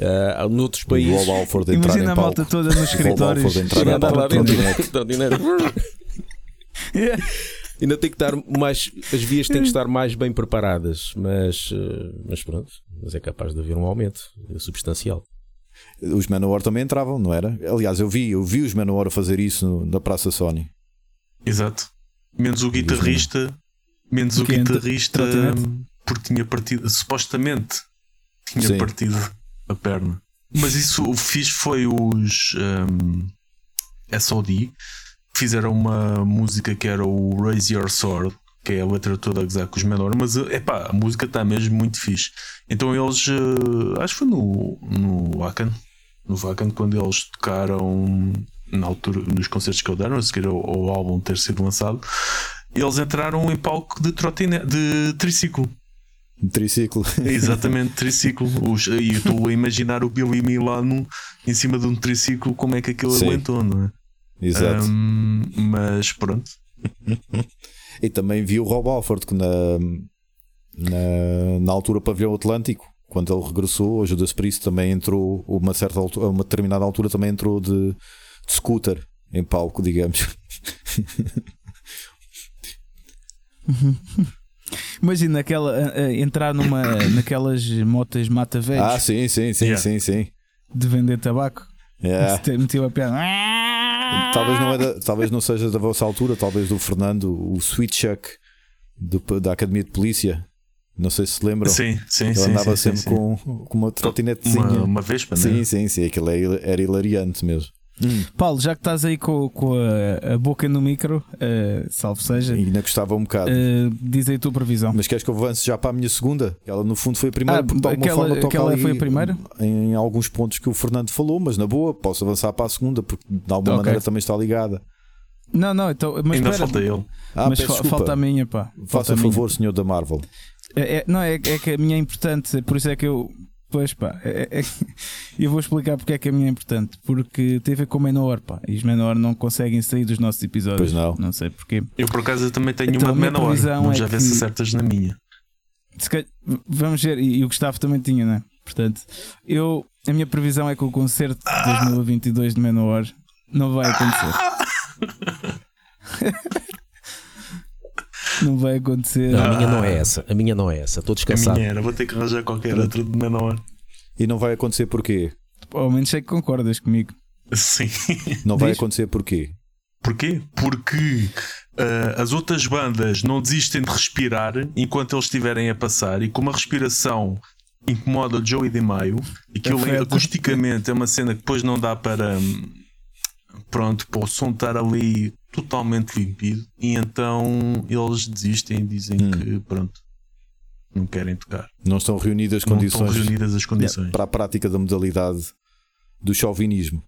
Ah, noutros O países. Global for de entrar Imagina em a malta palco. toda nos O Global escritórios. entrar em palco. Ainda tem que estar mais. As vias têm que estar mais bem preparadas, mas, eh, mas pronto, mas é capaz de haver um aumento substancial. Os Manowar também entravam, não era? Aliás, eu vi, eu vi os Manowar fazer isso no- na Praça Sony. Exato. Menos o guitarrista. Menos o Que entra- guitarrista. hum, Porque tinha partido. Supostamente tinha Sim. partido a perna. Mas isso o fixe foi os hum, SOD. Fizeram uma música que era o Raise Your Sword. Que é a letra toda a gozar com os menores, mas epá, a música está mesmo muito fixe. Então eles, eh, acho que foi no, no Wacken, no Wacken, quando eles tocaram na altura, nos concertos que eles deram, a seguir ao, ao álbum ter sido lançado, eles entraram em palco de trotinete, de triciclo. Um triciclo. Exatamente, triciclo. Os- e eu estou a imaginar o Billy Milano em cima de um triciclo, como é que aquilo Sim. aguentou, não é? Exato. Ahm, mas pronto. E também vi o Rob Alford que na, na, na altura pavilhão Atlântico, quando ele regressou, a Judas Priest também entrou, a uma certa altura, uma determinada altura também entrou de, de scooter em palco, digamos. Imagina aquela, entrar numa, naquelas motas mata velhos Ah, sim, sim, sim, Yeah. sim, sim. de vender tabaco. Yeah. Meteu a perna. Talvez não, é da- talvez não seja da vossa altura, talvez do Fernando, o Sweet Chuck do- da Academia de Polícia. Não sei se se lembram. Sim, sim, Ele sim. andava sim, sempre sim, sim. Com, com uma trotinetezinha. uma, uma vespa, né? Sim, sim, sim. Aquilo é- era hilariante mesmo. Paulo, já que estás aí com, com a, a boca no micro, eh, salvo seja, E ainda gostava um bocado. eh, diz aí a tua previsão. Mas queres que eu avance já para a minha segunda? Ela no fundo foi a primeira, Ah, porque de alguma aquela- forma toca aquela ali foi a primeira? Em alguns pontos que o Fernando falou, mas na boa, posso avançar para a segunda, porque de alguma Ok. maneira também está ligada. Não, não, então, mas Ainda espera, falta ele. Ah, mas fa- desculpa. falta a minha, pá. Faça a minha. favor, senhor da Marvel. É, é- não, é, é que a minha é importante, por isso é que eu. Pois pá, é, é- eu vou explicar porque é que a minha é importante. Porque tem a ver com o Menor, pá. E os Menor não conseguem sair dos nossos episódios. Pois não. Não sei porquê. Eu por acaso também tenho Então, uma de menor. Vamos é já ver que- se acertas na minha. Se calhar- vamos ver, e, e o Gustavo também tinha, né? Portanto, eu, a minha previsão é que o concerto de 2022 de Menor não vai acontecer. não vai acontecer. Não, a minha não é essa. A minha não é essa. Estou A descansado. minha era, vou ter que arranjar qualquer outra de menor. E não vai acontecer porquê? Ao menos sei que concordas comigo. Sim. Não vai Diz. acontecer porquê? Porquê? Porque uh, as outras bandas não desistem de respirar enquanto eles estiverem a passar, e como a respiração incomoda Joey de Maio, e que ele, acusticamente é uma cena que depois não dá para. Pronto, para o som estar ali totalmente limpido, e então eles desistem e dizem hum. que pronto, não querem tocar. Não estão reunidas as condições, estão reunidas as condições. para a prática da modalidade do chauvinismo.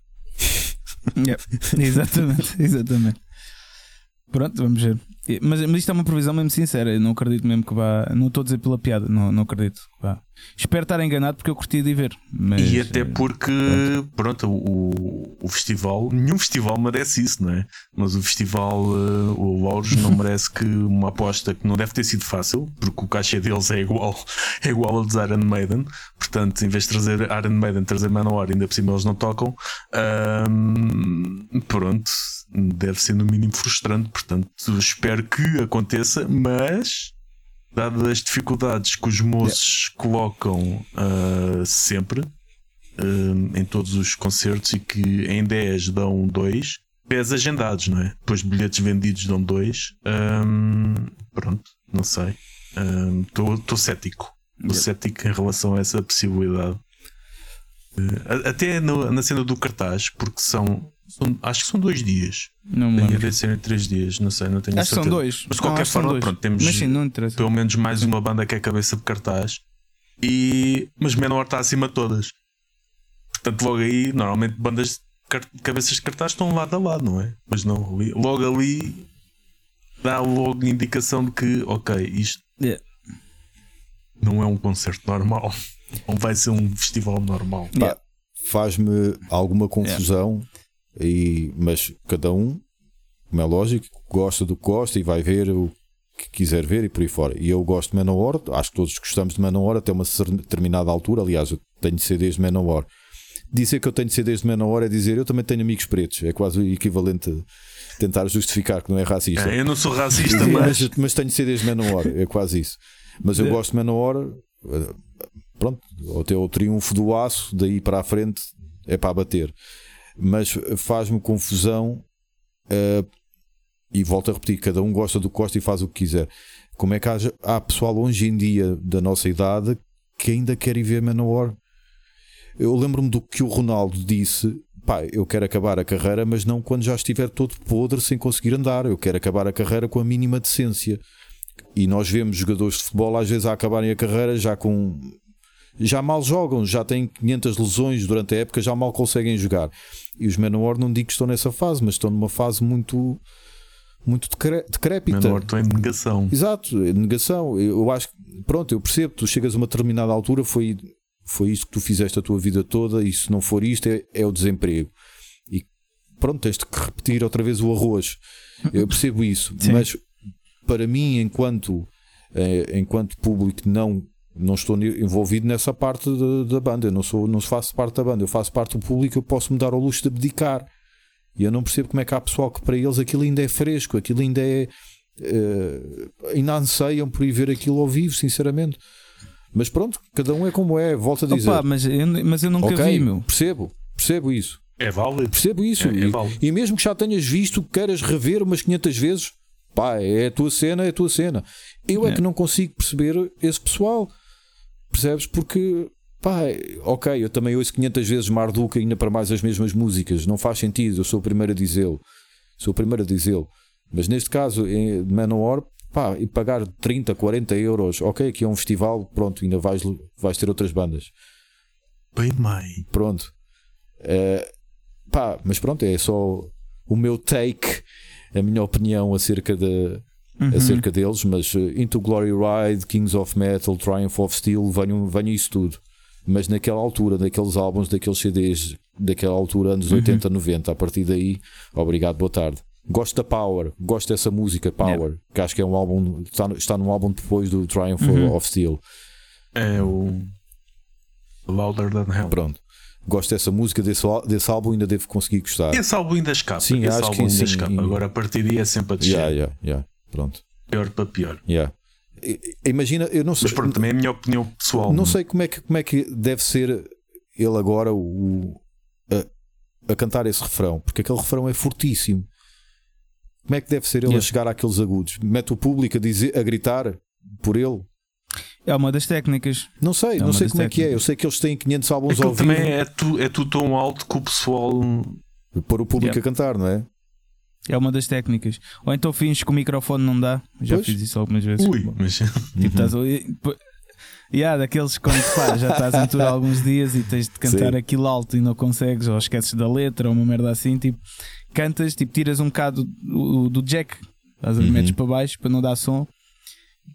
Yeah. exatamente, exatamente. Pronto, vamos ver. Mas, mas isto é uma previsão mesmo sincera. Eu não acredito mesmo que vá. Não estou a dizer pela piada, não, não acredito que vá. Espero estar enganado porque eu curti de ver. Mas, e até porque, pronto, pronto o, o festival, nenhum festival merece isso, não é? Mas o festival, uh, o Louros, não merece que uma aposta que não deve ter sido fácil, porque o caixa deles é igual, é igual ao dos Iron Maiden. Portanto, em vez de trazer Iron Maiden, trazer Manowar, ainda por cima eles não tocam. pronto deve ser no mínimo frustrante. Portanto, espero que aconteça, mas dadas as dificuldades que os moços yeah. colocam uh, sempre uh, em todos os concertos e que em 10 dão 2, 10 agendados, não é? Depois bilhetes vendidos dão 2. Um, pronto, não sei. Estou cético. Estou yeah. cético em relação a essa possibilidade. Uh, até no, na cena do cartaz, porque são são, acho que são dois dias. Não me lembro. Ser três dias, não sei, não tenho acho certeza. são dois. Mas de qualquer forma, pronto, temos mas, sim, não pelo menos mais uma banda que é cabeça de cartaz. E... Mas Menor está acima de todas. Portanto, logo aí, normalmente bandas de cabeças de cartaz estão lado a lado, não é? Mas não, ali, logo ali dá logo indicação de que, ok, isto yeah. não é um concerto normal. Não vai ser um festival normal. Yeah. Faz-me alguma confusão yeah. E, mas cada um, como é lógico, gosta do que gosta e vai ver o que quiser ver e por aí fora. E eu gosto de Manowar, acho que todos gostamos de Manowar até uma determinada altura. Aliás, eu tenho CDs de Manowar. Dizer que eu tenho CDs de Manowar é dizer eu também tenho amigos pretos. É quase o equivalente a tentar justificar que não é racista. É, eu não sou racista, mas... mas... mas. tenho CDs de Manowar, é quase isso. Mas eu é. gosto de Manowar. Eh, pronto, até o triunfo do aço, daí para a frente é para bater mas faz-me confusão. Uh, e volto a repetir: cada um gosta do que gosta e faz o que quiser. Como é que há, há pessoal hoje em dia da nossa idade que ainda querem ver Manowar? Eu lembro-me do que o Ronaldo disse: pá, eu quero acabar a carreira, mas não quando já estiver todo podre sem conseguir andar. Eu quero acabar a carreira com a mínima decência. E nós vemos jogadores de futebol às vezes a acabarem a carreira já com já mal jogam, já têm 500 lesões durante a época, já mal conseguem jogar. E os Manowar não digo que estão nessa fase, mas estão numa fase muito muito decrépita. Manowar estão em negação. Exato, negação. Eu acho que, pronto, eu percebo, tu chegas a uma determinada altura, foi, foi isso que tu fizeste a tua vida toda, e se não for isto, é, é o desemprego. E pronto, tens de repetir outra vez o arroz. Eu percebo isso, Sim. mas para mim, enquanto, eh, enquanto público não não estou envolvido nessa parte da banda, eu não, sou, não faço parte da banda, eu faço parte do público, eu posso me dar ao luxo de abdicar. E eu não percebo como é que há pessoal que para eles aquilo ainda é fresco, aquilo ainda é. Uh, ainda anseiam por ir ver aquilo ao vivo, sinceramente. Mas pronto, cada um é como é, volta a dizer. Opa, mas, eu, mas eu nunca okay, vi, meu. Percebo, percebo isso. É válido. Percebo isso. É, é válido. E, e mesmo que já tenhas visto, queiras rever umas 500 vezes, pá, é a tua cena, é a tua cena. Eu é, é que não consigo perceber esse pessoal. Percebes? Porque, pá, ok, eu também ouço 500 vezes Marduk ainda para mais as mesmas músicas. Não faz sentido, eu sou o primeiro a dizê-lo. Sou o primeiro a dizê-lo. Mas neste caso, em Manowar, pá, e pagar 30, 40 euros, ok, aqui é um festival, pronto, ainda vais, vais ter outras bandas. Bem, mãe. Pronto. Uh, pá, mas pronto, é só o meu take, a minha opinião acerca de, uhum. acerca deles, mas uh, Into Glory Ride, Kings of Metal, Triumph of Steel, venham, venham isso tudo. Mas naquela altura, daqueles álbuns, daqueles CDs, daquela altura, anos uhum. 80, 90, a partir daí, obrigado, boa tarde. Gosto da Power, gosto dessa música Power, yeah. que acho que é um álbum, está, está num álbum depois do Triumph uhum. of Steel. É o Louder Than Hell. Pronto. Gosto dessa música, desse, desse álbum, ainda devo conseguir gostar. Esse álbum ainda escapa. Sim, Esse acho álbum que ainda sim. escapa. Agora a partir daí é sempre a descer. Yeah, yeah, yeah. Pronto. Pior para pior. Yeah. Imagina, eu não sei. Mas pronto, também é a minha opinião pessoal. Não, não é? sei como é, que, como é que deve ser ele agora o, a, a, cantar esse refrão, porque aquele refrão é fortíssimo. Como é que deve ser ele a Yeah. chegar àqueles agudos? Mete o público a, dizer, a gritar por ele? É uma das técnicas. Não sei, É não sei como é que é. Eu técnicas. sei que eles têm 500 álbuns Aquilo ao vivo. também é tu, é tu tão alto que o pessoal. Pôr o público Yeah. a cantar, não é? É uma das técnicas. Ou então finges que o microfone não dá. Já Pois. fiz isso algumas vezes. Ui, mas. Tipo, estás a... P- Yeah, daqueles quando pá, já estás em tour há alguns dias e tens de cantar Sim. aquilo alto e não consegues, ou esqueces da letra, ou uma merda assim, tipo, cantas, tipo, tiras um bocado do, do jack, estás a ver, Uhum. metes para baixo para não dar som,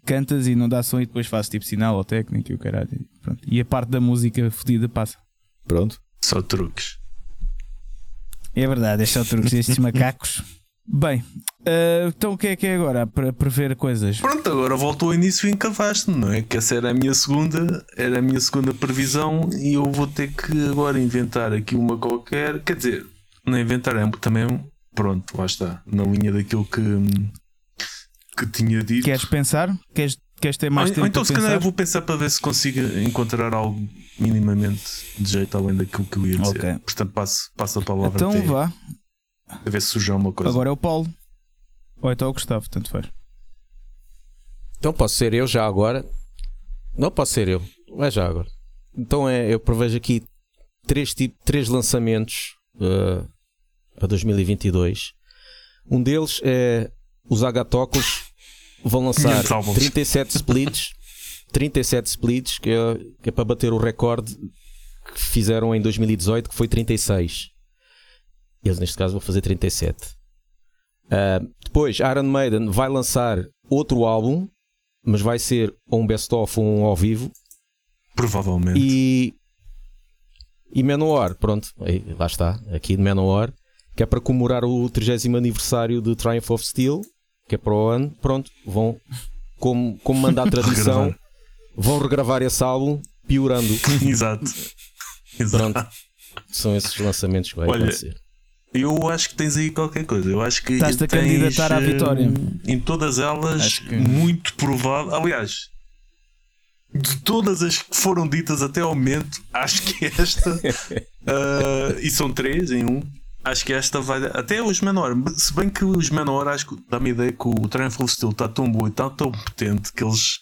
cantas e não dá som e depois fazes tipo sinal ou técnica e o caralho. e pronto. E a parte da música fodida passa. Pronto. Só truques. É verdade, é o truque destes macacos. Bem, ah, então o que é que é agora? Para prever coisas. Pronto, agora voltou ao início e encavaste, não é? Que essa era a minha segunda, era a minha segunda previsão e eu vou ter que agora inventar aqui uma qualquer. Quer dizer, não inventar, é também pronto, lá está, na linha daquilo que, que tinha dito. Queres pensar? Queres, queres ter mais ou, tempo ou então se calhar eu vou pensar para ver se consigo encontrar algo minimamente de jeito além daquilo que eu ia dizer. Ok. Portanto, passo, passo a palavra Então vá, a ver se surge alguma coisa. agora é o Paulo. Ou então é o Gustavo, tanto faz. Então posso ser eu já agora? Não posso ser eu, é já agora. Então é, eu prevejo aqui três, tipo, três lançamentos uh, para 2022. Um deles é os Agatocos vão lançar 500 álbuns. 37 splits, 37 splits, que é, que é para bater o recorde que fizeram em 2018, que foi 36. Eles neste caso vão fazer 37. Uh, depois, Iron Maiden vai lançar outro álbum, mas vai ser um best-of ou um ao vivo. Provavelmente. E, e Manowar, pronto, aí, lá está, aqui de Manowar, que é para comemorar o 30 aniversário de Triumph of Steel, que é para o ano. Pronto, vão, como, como manda a tradição, Regravar. vão regravar esse álbum, piorando. Exato. Exato. Pronto, são esses lançamentos que vai Olha, acontecer. Eu acho que tens aí qualquer coisa. Eu acho que Estás-te a candidatar à eh, vitória. Em todas elas, que- muito provável. Aliás, de todas as que foram ditas até ao momento, acho que esta. eh, e são três em um. Acho que esta vai. Até os menor. Se bem que os menor, acho que dá-me ideia que o Triumph of Steel está tão bom e está tão potente que eles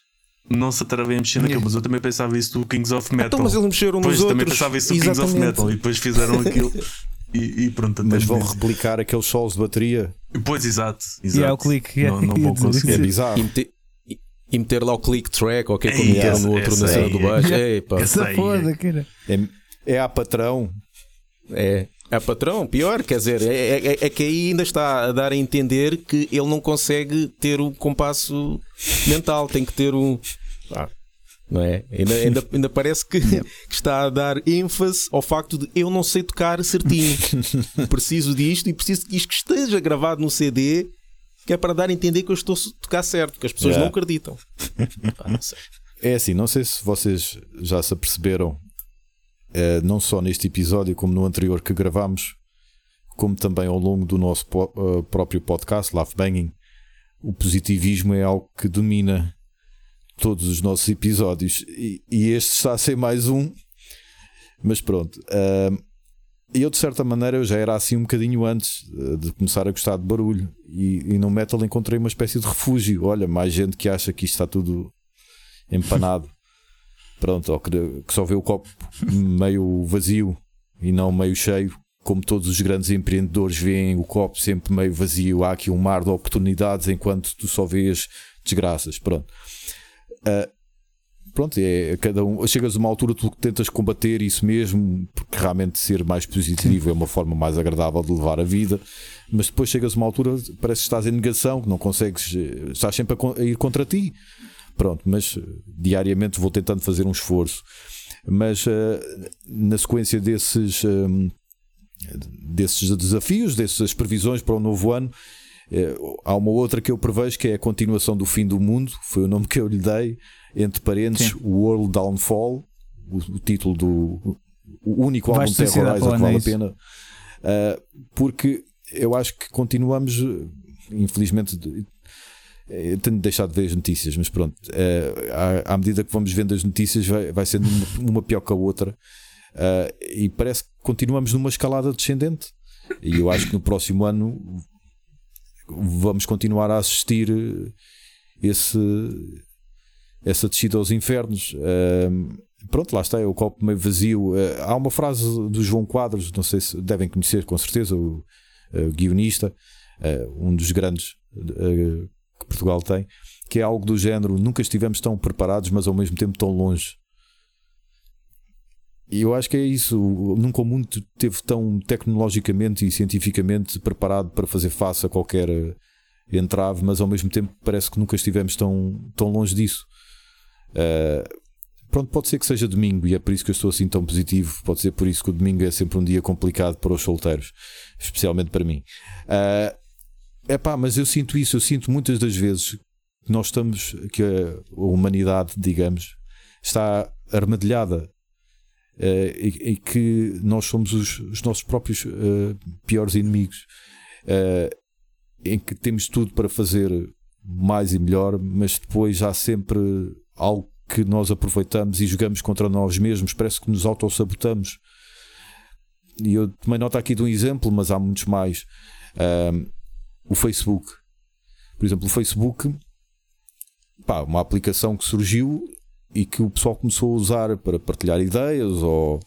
não se atrevem a mexer naquilo. Mas eu também pensava isso do Kings of Metal. Então, mas eles mexeram Depois nos também outros. pensava isso do Kings of Exatamente. Metal e depois fizeram aquilo. E, e pronto, Mas vão nisso. replicar aqueles solos de bateria. Pois, exato. exato. E é o clique. Não, não vão dizer conseguir. É isso. E bizarro. meter, e- e meter lá o click track, ok, como meteram no outro na cena do é- baixo. Epá, essa- Essa foda, cara. É, é a patrão. É, é patrão, pior, quer dizer, é, é- é que aí ainda está a dar a entender que ele não consegue ter o compasso mental, tem que ter um. Ah, não é? Ainda, ainda, ainda parece que, que está a dar ênfase ao facto de eu não sei tocar certinho. preciso disto e preciso que isto esteja gravado no CD, que é para dar a entender que eu estou a tocar certo, que as pessoas Yeah. não acreditam. Não. É assim, não sei se vocês já se aperceberam, eh, não só neste episódio como no anterior que gravámos, como também ao longo do nosso po- eh, próprio podcast, Love Banging, o positivismo é algo que domina todos os nossos episódios e, e este está a ser mais um. Mas pronto, eh, eu de certa maneira eu já era assim um bocadinho antes eh, de começar a gostar de barulho e, e no metal encontrei uma espécie de refúgio. Olha, mais gente que acha que isto está tudo empanado. Pronto, ou que, que só vê o copo meio vazio e não meio cheio, como todos os grandes empreendedores veem o copo sempre meio vazio. Há aqui um mar de oportunidades enquanto tu só vês desgraças. Pronto. Ah, pronto, é cada um. Chegas a uma altura tu tentas combater isso mesmo, porque realmente ser mais positivo é uma forma mais agradável de levar a vida, mas depois chegas a uma altura, parece que estás em negação, que não consegues, eh, estás sempre a, ir contra ti. Pronto, mas eh, diariamente vou tentando fazer um esforço. Mas eh, na sequência desses, eh, desses desafios, dessas previsões para o novo ano, há uma outra que eu prevejo que é a continuação do fim do mundo, foi o nome que eu lhe dei, entre parênteses, Sim. World Downfall, o, o título do o único álbum de Terrorizer que vale a pena, Ah, porque eu acho que continuamos, eh, infelizmente, de- eh, eu tenho deixado de ver as notícias, mas pronto, eh, à, à medida que vamos vendo as notícias, vai, vai sendo uma, uma pior que a outra, Ah, e parece que continuamos numa escalada descendente. E eu acho que no próximo ano vamos continuar a assistir eh, esse, essa descida aos infernos. Uh, pronto, lá está, é o copo meio vazio. Uh, há uma frase do João Quadros, não sei se devem conhecer com certeza, o, o guionista, um dos grandes que Portugal tem, que é algo do género: nunca estivemos tão preparados, mas ao mesmo tempo tão longe. E eu acho que é isso. Nunca o mundo esteve tão tecnologicamente e cientificamente preparado para fazer face a qualquer eh, entrave, mas ao mesmo tempo parece que nunca estivemos tão, tão longe disso. Uh, pronto, pode ser que seja domingo e é por isso que eu estou assim tão positivo. Pode ser por isso que o domingo é sempre um dia complicado para os solteiros, especialmente para mim. É uh, pá, mas eu sinto isso. Eu sinto muitas das vezes que nós estamos, que a humanidade, digamos, está armadilhada e, e, que nós somos os, os nossos próprios uh, piores inimigos, uh, em que temos tudo para fazer mais e melhor, mas depois há sempre algo que nós aproveitamos e jogamos contra nós mesmos, parece que nos autossabotamos. E eu tomei nota aqui de um exemplo, mas há muitos mais. o Facebook, por exemplo, o Facebook, pá, uma aplicação que surgiu e que o pessoal começou a usar para partilhar ideias ou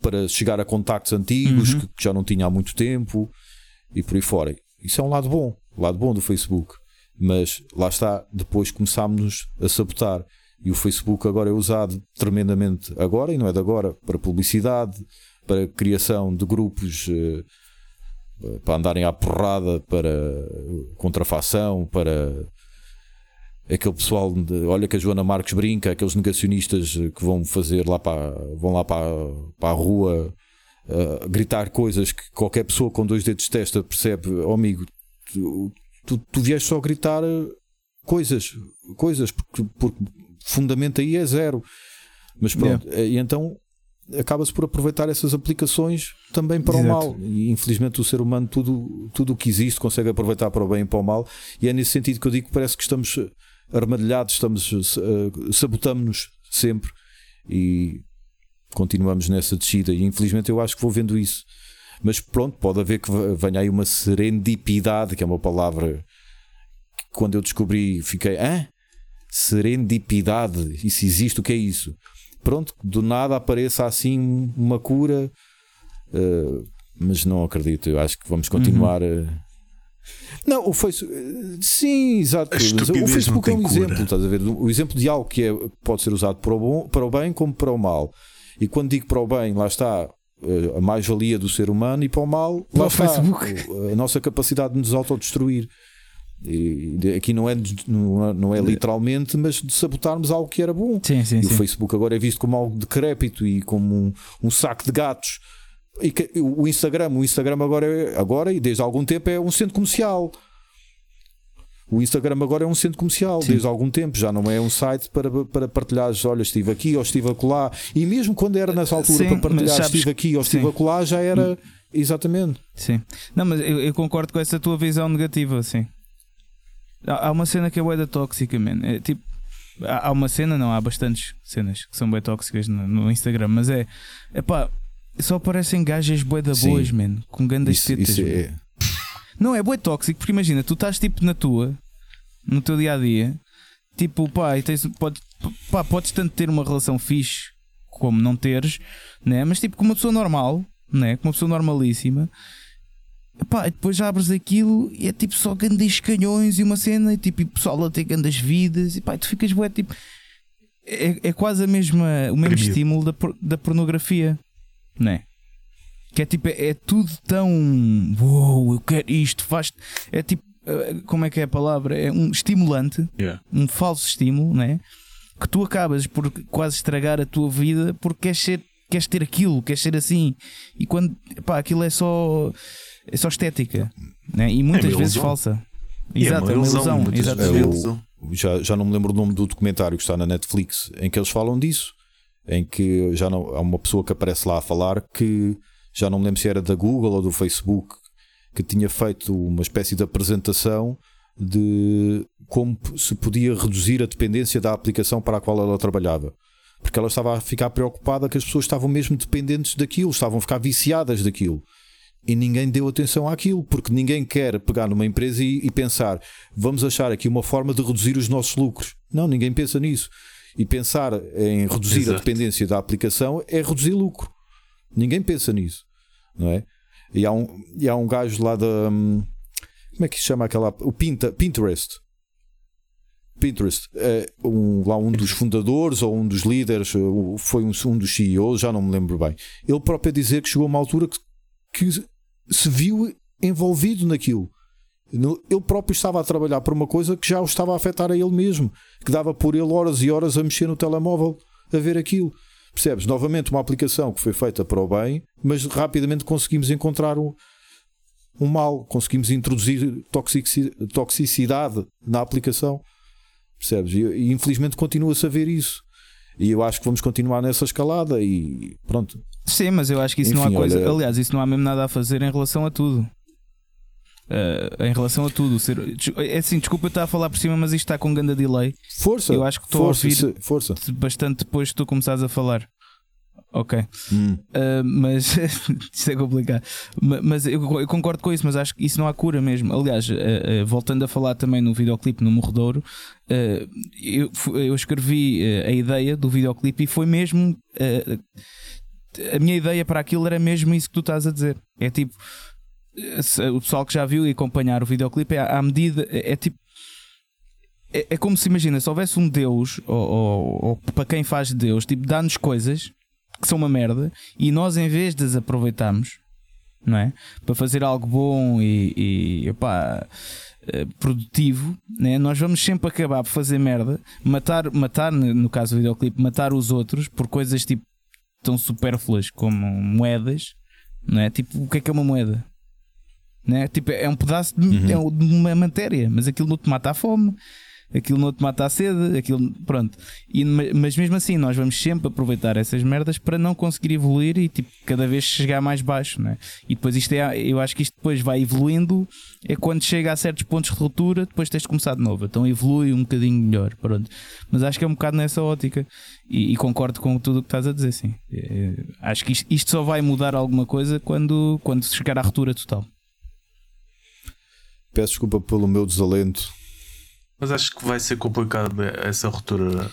para chegar a contactos antigos uhum. que, que, já não tinha há muito tempo e por aí fora. Isso é um lado bom, lado bom do Facebook. Mas lá está, depois começámos a sabotar. E o Facebook agora é usado tremendamente agora, e não é de agora, para publicidade, para criação de grupos eh, para andarem à porrada, para contrafação, para aquele pessoal de, olha que a Joana Marques brinca, aqueles negacionistas que vão fazer lá para vão lá para, para a rua uh, gritar coisas que qualquer pessoa com dois dedos de testa percebe, oh, amigo, tu, tu, tu vieste só gritar coisas, coisas, porque, porque fundamento aí é zero. Mas pronto, yeah. e então acaba-se por aproveitar essas aplicações também para Exato. o mal. E infelizmente o ser humano, tudo, tudo o que existe, consegue aproveitar para o bem e para o mal. E é nesse sentido que eu digo que parece que estamos armadilhados, estamos, uh, sabotamos-nos sempre e continuamos nessa descida. E infelizmente eu acho que vou vendo isso. Mas pronto, pode haver que venha aí uma serendipidade, que é uma palavra que quando eu descobri fiquei, hã? Serendipidade, isso existe, o que é isso? Pronto, do nada apareça assim uma cura, uh, mas não acredito. Eu acho que vamos continuar uhum. a não, o Facebook. Sim, exato. O Facebook é um cura. exemplo, estás a ver? O exemplo de algo que é, pode ser usado para o, bom, para o bem como para o mal. E quando digo para o bem, lá está eh, a mais-valia do ser humano e para o mal, lá está Facebook. a nossa capacidade de nos autodestruir. E aqui não é, não é literalmente, mas de sabotarmos algo que era bom. Sim, sim, e sim. o Facebook agora é visto como algo decrépito e como um, um saco de gatos e o Instagram, o Instagram agora, é, agora e desde algum tempo é um centro comercial. O Instagram agora é um centro comercial Sim. desde algum tempo, já não é um site para, para partilhar, olha, estive aqui ou estive acolá. E mesmo quando era nessa altura Sim, para partilhar, estive aqui ou estive acolá, já era exatamente. Sim, não, mas eu, eu, concordo com essa tua visão negativa. Assim, há, há uma cena que é boeda tóxica, man. É, tipo, há, há uma cena, não, há bastantes cenas que são bem tóxicas no, no Instagram, mas é, é pá só aparecem gajas bué da boas, man, com grandes tetas. Isso é... Não, é bué tóxico, porque imagina, tu estás tipo na tua, no teu dia a dia, tipo, pá, tens, pode, pá, podes tanto ter uma relação fixe como não teres, né? mas tipo, com uma pessoa normal, né? com uma pessoa normalíssima, pá, e depois já abres aquilo e é tipo só grandes canhões e uma cena, e tipo, e pessoal a ter grandes vidas, e pá, e tu ficas bué tipo. É, é quase a mesma, o mesmo estímulo da, da pornografia né? Que é tipo, é, é tudo tão. Uou, wow, eu quero isto, faz. É tipo, eh, como é que é a palavra? É um estimulante, yeah. um falso estímulo, né? Que tu acabas por quase estragar a tua vida porque queres ser. Queres ter aquilo, queres ser assim, e quando pá, aquilo é só é só estética, né? e muitas é vezes ilusão. falsa. Exato, é uma ilusão. Exato. já, já não me lembro o nome do documentário que está na Netflix em que eles falam disso em que já não há uma pessoa que aparece lá a falar que já não me lembro se era da Google ou do Facebook que tinha feito uma espécie de apresentação de como se podia reduzir a dependência da aplicação para a qual ela trabalhava. Porque ela estava a ficar preocupada que as pessoas estavam mesmo dependentes daquilo, estavam a ficar viciadas daquilo. e ninguém deu atenção àquilo, porque ninguém quer pegar numa empresa e, e, pensar vamos achar aqui uma forma de reduzir os nossos lucros. Não, ninguém pensa nisso. E pensar em reduzir Exato. a dependência da aplicação é reduzir lucro. Ninguém pensa nisso, não é? E há um, e há um gajo lá da. Hum, como é que se chama aquela. O Pinta, Pinterest. Pinterest, é um, lá um dos fundadores ou um dos líderes, foi um, um dos CEOs, já não me lembro bem. Ele próprio a dizer que chegou a uma altura que, que se viu envolvido naquilo. Ele próprio estava a trabalhar por uma coisa que já o estava a afetar a ele mesmo, que dava por ele horas e horas a mexer no telemóvel a ver aquilo. Percebes? Novamente, uma aplicação que foi feita para o bem, mas rapidamente conseguimos encontrar um, um mal, conseguimos introduzir toxicidade na aplicação. Percebes? E, e infelizmente continua-se a ver isso. E eu acho que vamos continuar nessa escalada e pronto. Sim, mas eu acho que isso Enfim, não há coisa. Olha... Aliás, isso não há mesmo nada a fazer em relação a tudo. Uh, em relação a tudo. Ser, é assim, desculpa eu estar a falar por cima, mas isto está com um grande delay. Força! Eu acho que estou a ouvir força. bastante depois de tu começares a falar. Ok. Hum. Uh, mas isto é complicado. Mas eu, eu, concordo com isso, mas acho que isso não há cura mesmo. Aliás, uh, voltando a falar também no videoclipe no Morredouro, eu, eu, escrevi a ideia do videoclipe e foi mesmo. a minha ideia para aquilo era mesmo isso que tu estás a dizer. É tipo. O pessoal que já viu e acompanhar o videoclipe é à medida. É, é tipo. É, é, como se imagina, se houvesse um Deus, ou, ou, ou para quem faz Deus, tipo, dá-nos coisas que são uma merda e nós, em vez de as aproveitarmos, não é? Para fazer algo bom e, e opá, eh, produtivo, né? nós vamos sempre acabar por fazer merda, matar, matar no caso do videoclipe, matar os outros por coisas tipo tão supérfluas como moedas, não é? Tipo, o que é que é uma moeda? Né? Tipo, é um pedaço de, uhum. é de uma matéria, mas aquilo não te mata a fome, aquilo não te mata a sede, aquilo, pronto. E, mas mesmo assim, nós vamos sempre aproveitar essas merdas para não conseguir evoluir e tipo, cada vez chegar mais baixo, né? E depois isto é, eu acho que isto depois vai evoluindo, é quando chega a certos pontos de ruptura, depois tens de começar de novo. Então evolui um bocadinho melhor, pronto. Mas acho que é um bocado nessa ótica e, e concordo com tudo o que estás a dizer, sim. É, acho que isto, isto só vai mudar alguma coisa quando, quando chegar à ruptura total. Peço desculpa pelo meu desalento mas acho que vai ser complicado essa ruptura.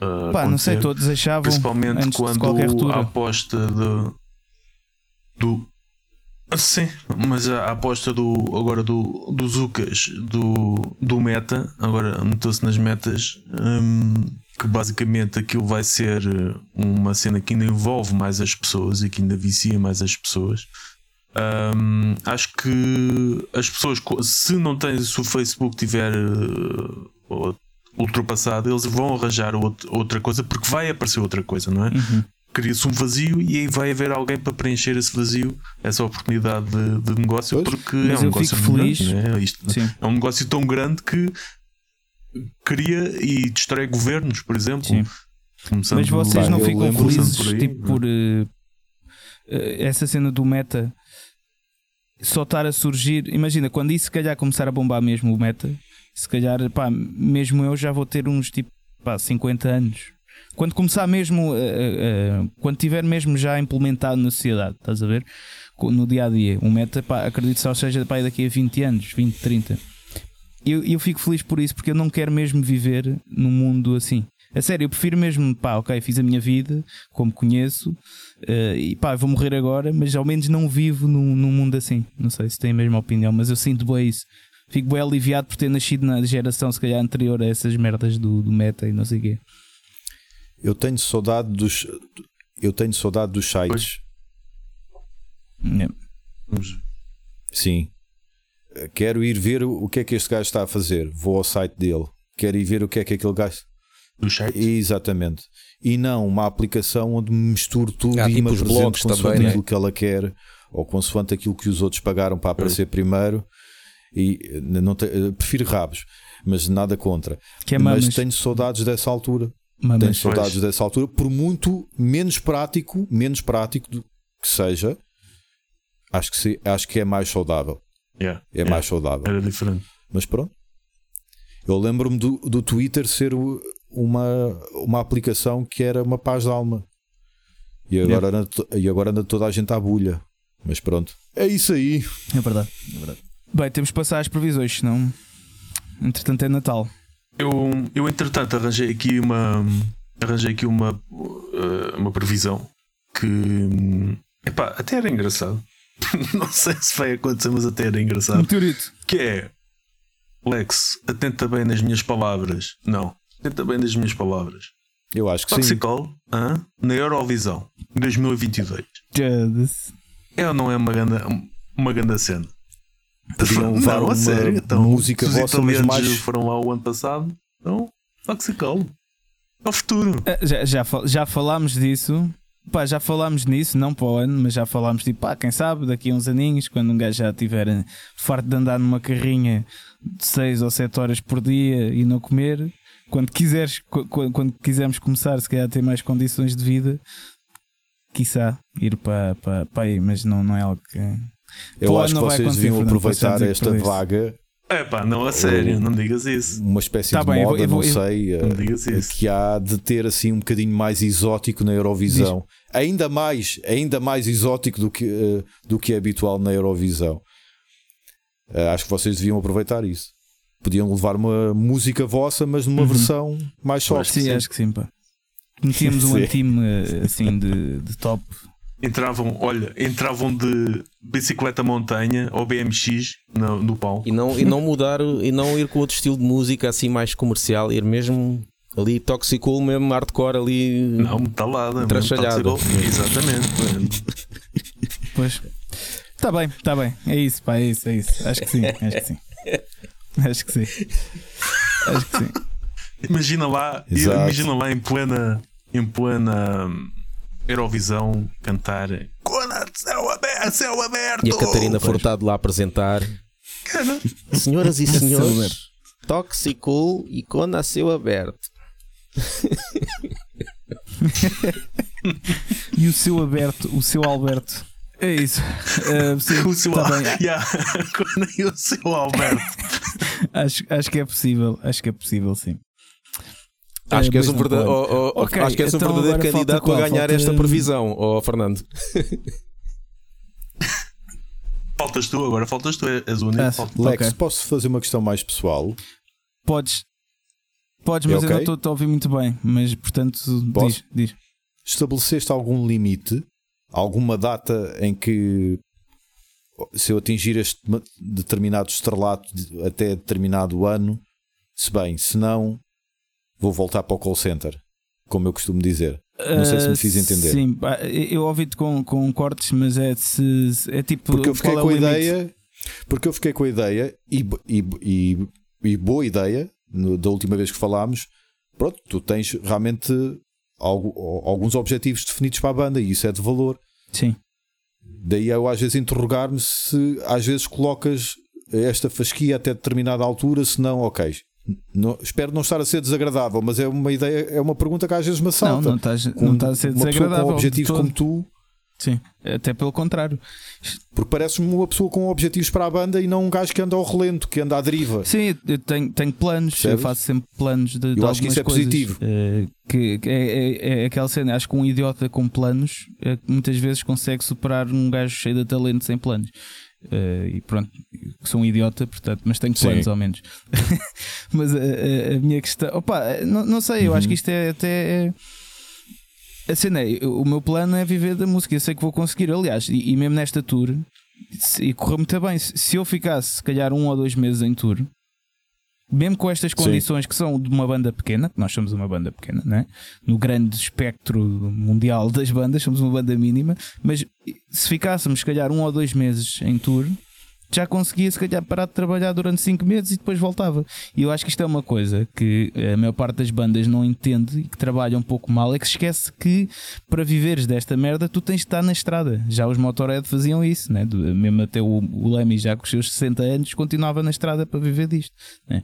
Uh, Pá, não sei, todos achavam. Principalmente quando a aposta de, do. Sim, mas a aposta do agora do, do Zucas do, do Meta, agora meteu-se nas metas, um, que basicamente aquilo vai ser uma cena que ainda envolve mais as pessoas e que ainda vicia mais as pessoas. Um, acho que as pessoas, se não têm, se o Facebook tiver uh, ultrapassado, eles vão arranjar outra coisa porque vai aparecer outra coisa, não é? Uhum. Cria-se um vazio e aí vai haver alguém para preencher esse vazio, essa oportunidade de, de negócio, pois, porque é um negócio feliz. Grande, é? Isto, é um negócio tão grande que cria e destrói governos, por exemplo. Sim. Mas vocês não ficam felizes por, aí, tipo, por uh, essa cena do meta só estar a surgir. Imagina, quando isso se calhar começar a bombar mesmo o meta, se calhar, pá, mesmo eu já vou ter uns tipo, pá, 50 anos. Quando começar mesmo, uh, uh, quando tiver mesmo já implementado na sociedade, estás a ver? No dia a dia, o meta, pá, acredito só seja pá, daqui a 20 anos, 20, 30. Eu, eu fico feliz por isso, porque eu não quero mesmo viver num mundo assim. A sério, eu prefiro mesmo, pá, ok, fiz a minha vida, como conheço, uh, e pá, vou morrer agora, mas ao menos não vivo num, num mundo assim. Não sei se tem a mesma opinião, mas eu sinto bem isso. Fico bem aliviado por ter nascido na geração, se calhar, anterior a essas merdas do, do meta e não sei o quê. Eu tenho saudade dos. Eu tenho saudade dos sites. Yeah. Sim. Quero ir ver o que é que este gajo está a fazer. Vou ao site dele. Quero ir ver o que é que aquele gajo do site. Exatamente. E não uma aplicação onde misturo tudo ah, e tipo me blogs consoante também, aquilo né? que ela quer ou consoante aquilo que os outros pagaram para aparecer é. primeiro. E não te, prefiro rabos, mas nada contra. É mas tenho saudades dessa altura. Mamas. Tenho saudades pois. dessa altura, por muito menos prático, menos prático que seja, acho que, se, acho que é mais saudável. Yeah, é yeah. mais saudável. Era diferente. Mas pronto. Eu lembro-me do, do Twitter ser o, uma, uma aplicação que era uma paz de alma. E agora, anda, e agora anda toda a gente à bulha. Mas pronto. É isso aí. É verdade, é verdade. Bem, temos que passar às previsões, senão. Entretanto é Natal. Eu, eu entretanto arranjei aqui uma arranjei aqui uma uh, uma previsão que epá, até era engraçado. Não sei se vai acontecer, mas até era engraçado. Meteorito. Que é Lex, atenta bem nas minhas palavras. Não, atenta bem nas minhas palavras. Eu acho que sim. Toxicol hã? na Eurovisão 2022. Jesus. É ou não é uma grande, uma grande cena? Podiam levar não, uma a sério. Então, música se os vossa, italianos mais- foram lá o ano passado. Então, Toxicol. É o futuro. Ah, Já, já, já falámos disso. Pá, já falámos nisso, não para o ano, mas já falámos tipo, pá, quem sabe, daqui a uns aninhos, quando um gajo já estiver eh, farto de andar numa carrinha de 6 ou 7 horas por dia e não comer, quando quiseres, qu- qu- quando quisermos começar, se calhar a ter mais condições de vida, quiçá ir para, para, para aí, mas não, não é algo que. Eu Pô, acho que não vocês deviam aproveitar esta vaga, É pá, não, a sério, não digas isso. uma espécie Tá de bem, eu vou- moda, eu vou- não eu- sei, Não eh, digas isso. que há de ter assim um bocadinho mais exótico na Eurovisão. Ainda mais, ainda mais exótico do que, eh, do que é habitual na Eurovisão. Eh, acho que vocês deviam aproveitar isso. Podiam levar uma música vossa, mas numa Uhum. versão mais soft. Sim, acho que sim, pá. Metíamos um time eh, assim de, de top. Entravam, olha, entravam de bicicleta montanha ou BMX no, no palco. E não, e não mudar, e não ir com outro estilo de música assim mais comercial, ir mesmo ali toxicool, mesmo hardcore ali. Não, metalada. Toxicol. Exatamente. Pois. Está bem, está bem. É isso, pá, é isso, é isso. Acho que sim, acho que sim. Acho que sim. Acho que sim. Imagina lá, Exato. imagina lá em plena, em plena hum, Eurovisão cantar Cona, céu aberto, céu aberto. E a Catarina Furtado lá apresentar. Cara, Senhoras e Céu senhores, aberto. toxicool e com nasceu aberto. E o seu Alberto, o seu Alberto. É isso. Sim, o seu, tá bem. Yeah, o seu Alberto. Acho, acho que é possível. Acho que é possível, sim. Acho que és mas um oh, oh, acho que és um então verdadeiro candidato qual? a ganhar Falta- esta previsão, oh Fernando. Faltas tu, agora faltas tu, és o único. Ah, falta- Lex, Ok. posso fazer uma questão mais pessoal? Podes. Podes, É mas eu não estou a ouvir muito bem. Mas portanto, Posso? diz, diz. Estabeleceste algum limite, alguma data em que se eu atingir este determinado estrelato até determinado ano, se bem, se não, vou voltar para o call center, como eu costumo dizer. Não sei se me fiz Ah, entender. Sim, eu ouvi-te com, com cortes, mas é, se, é tipo. Porque eu fiquei é com a limite? ideia, porque eu fiquei com a ideia e, e, e, e boa ideia no- da última vez que falámos. Pronto, tu tens realmente alguns objetivos definidos para a banda e isso é de valor. Sim. Daí eu às vezes interrogar-me se às vezes colocas esta fasquia até determinada altura, se não, ok. Não- espero não estar a ser desagradável, mas é uma ideia, é uma pergunta que às vezes me Não, assalta. não estás Com não estás a ser desagradável. com objetivos como tu, Sim, até pelo contrário. porque pareces-me uma pessoa com objetivos para a banda e não um gajo que anda ao relento, que anda à deriva. Sim, eu tenho, tenho planos, eu Percebes? faço sempre planos de, de Eu acho que isso é coisas. positivo. Eh, que, que é, é- é aquela cena, acho que um idiota com planos eh, muitas vezes consegue superar um gajo cheio de talento sem planos. Eh, e pronto, sou um idiota, portanto, mas tenho Sim. planos ao menos. mas a, a- a minha questão, opa, não, não sei, eu acho Uhum. que isto é até. A cena é, o meu plano é viver da música, eu sei que vou conseguir, aliás, e, e mesmo nesta tour, e correu muito bem. Se, eu ficasse, se calhar, um ou dois meses em tour, mesmo com estas condições que são de uma banda pequena, que nós somos uma banda pequena, né? no grande espectro mundial das bandas, somos uma banda mínima, mas se ficássemos, se calhar, um ou dois meses em tour, já conseguia, se calhar, parar de trabalhar durante cinco meses e depois voltava. E eu acho que isto é uma coisa que a maior parte das bandas não entende e que trabalha um pouco mal, é que se esquece que para viveres desta merda tu tens de estar na estrada. Já os Motorhead faziam isso, né? Mesmo até o, o Lemmy, já com os seus 60 anos, continuava na estrada para viver disto. Né?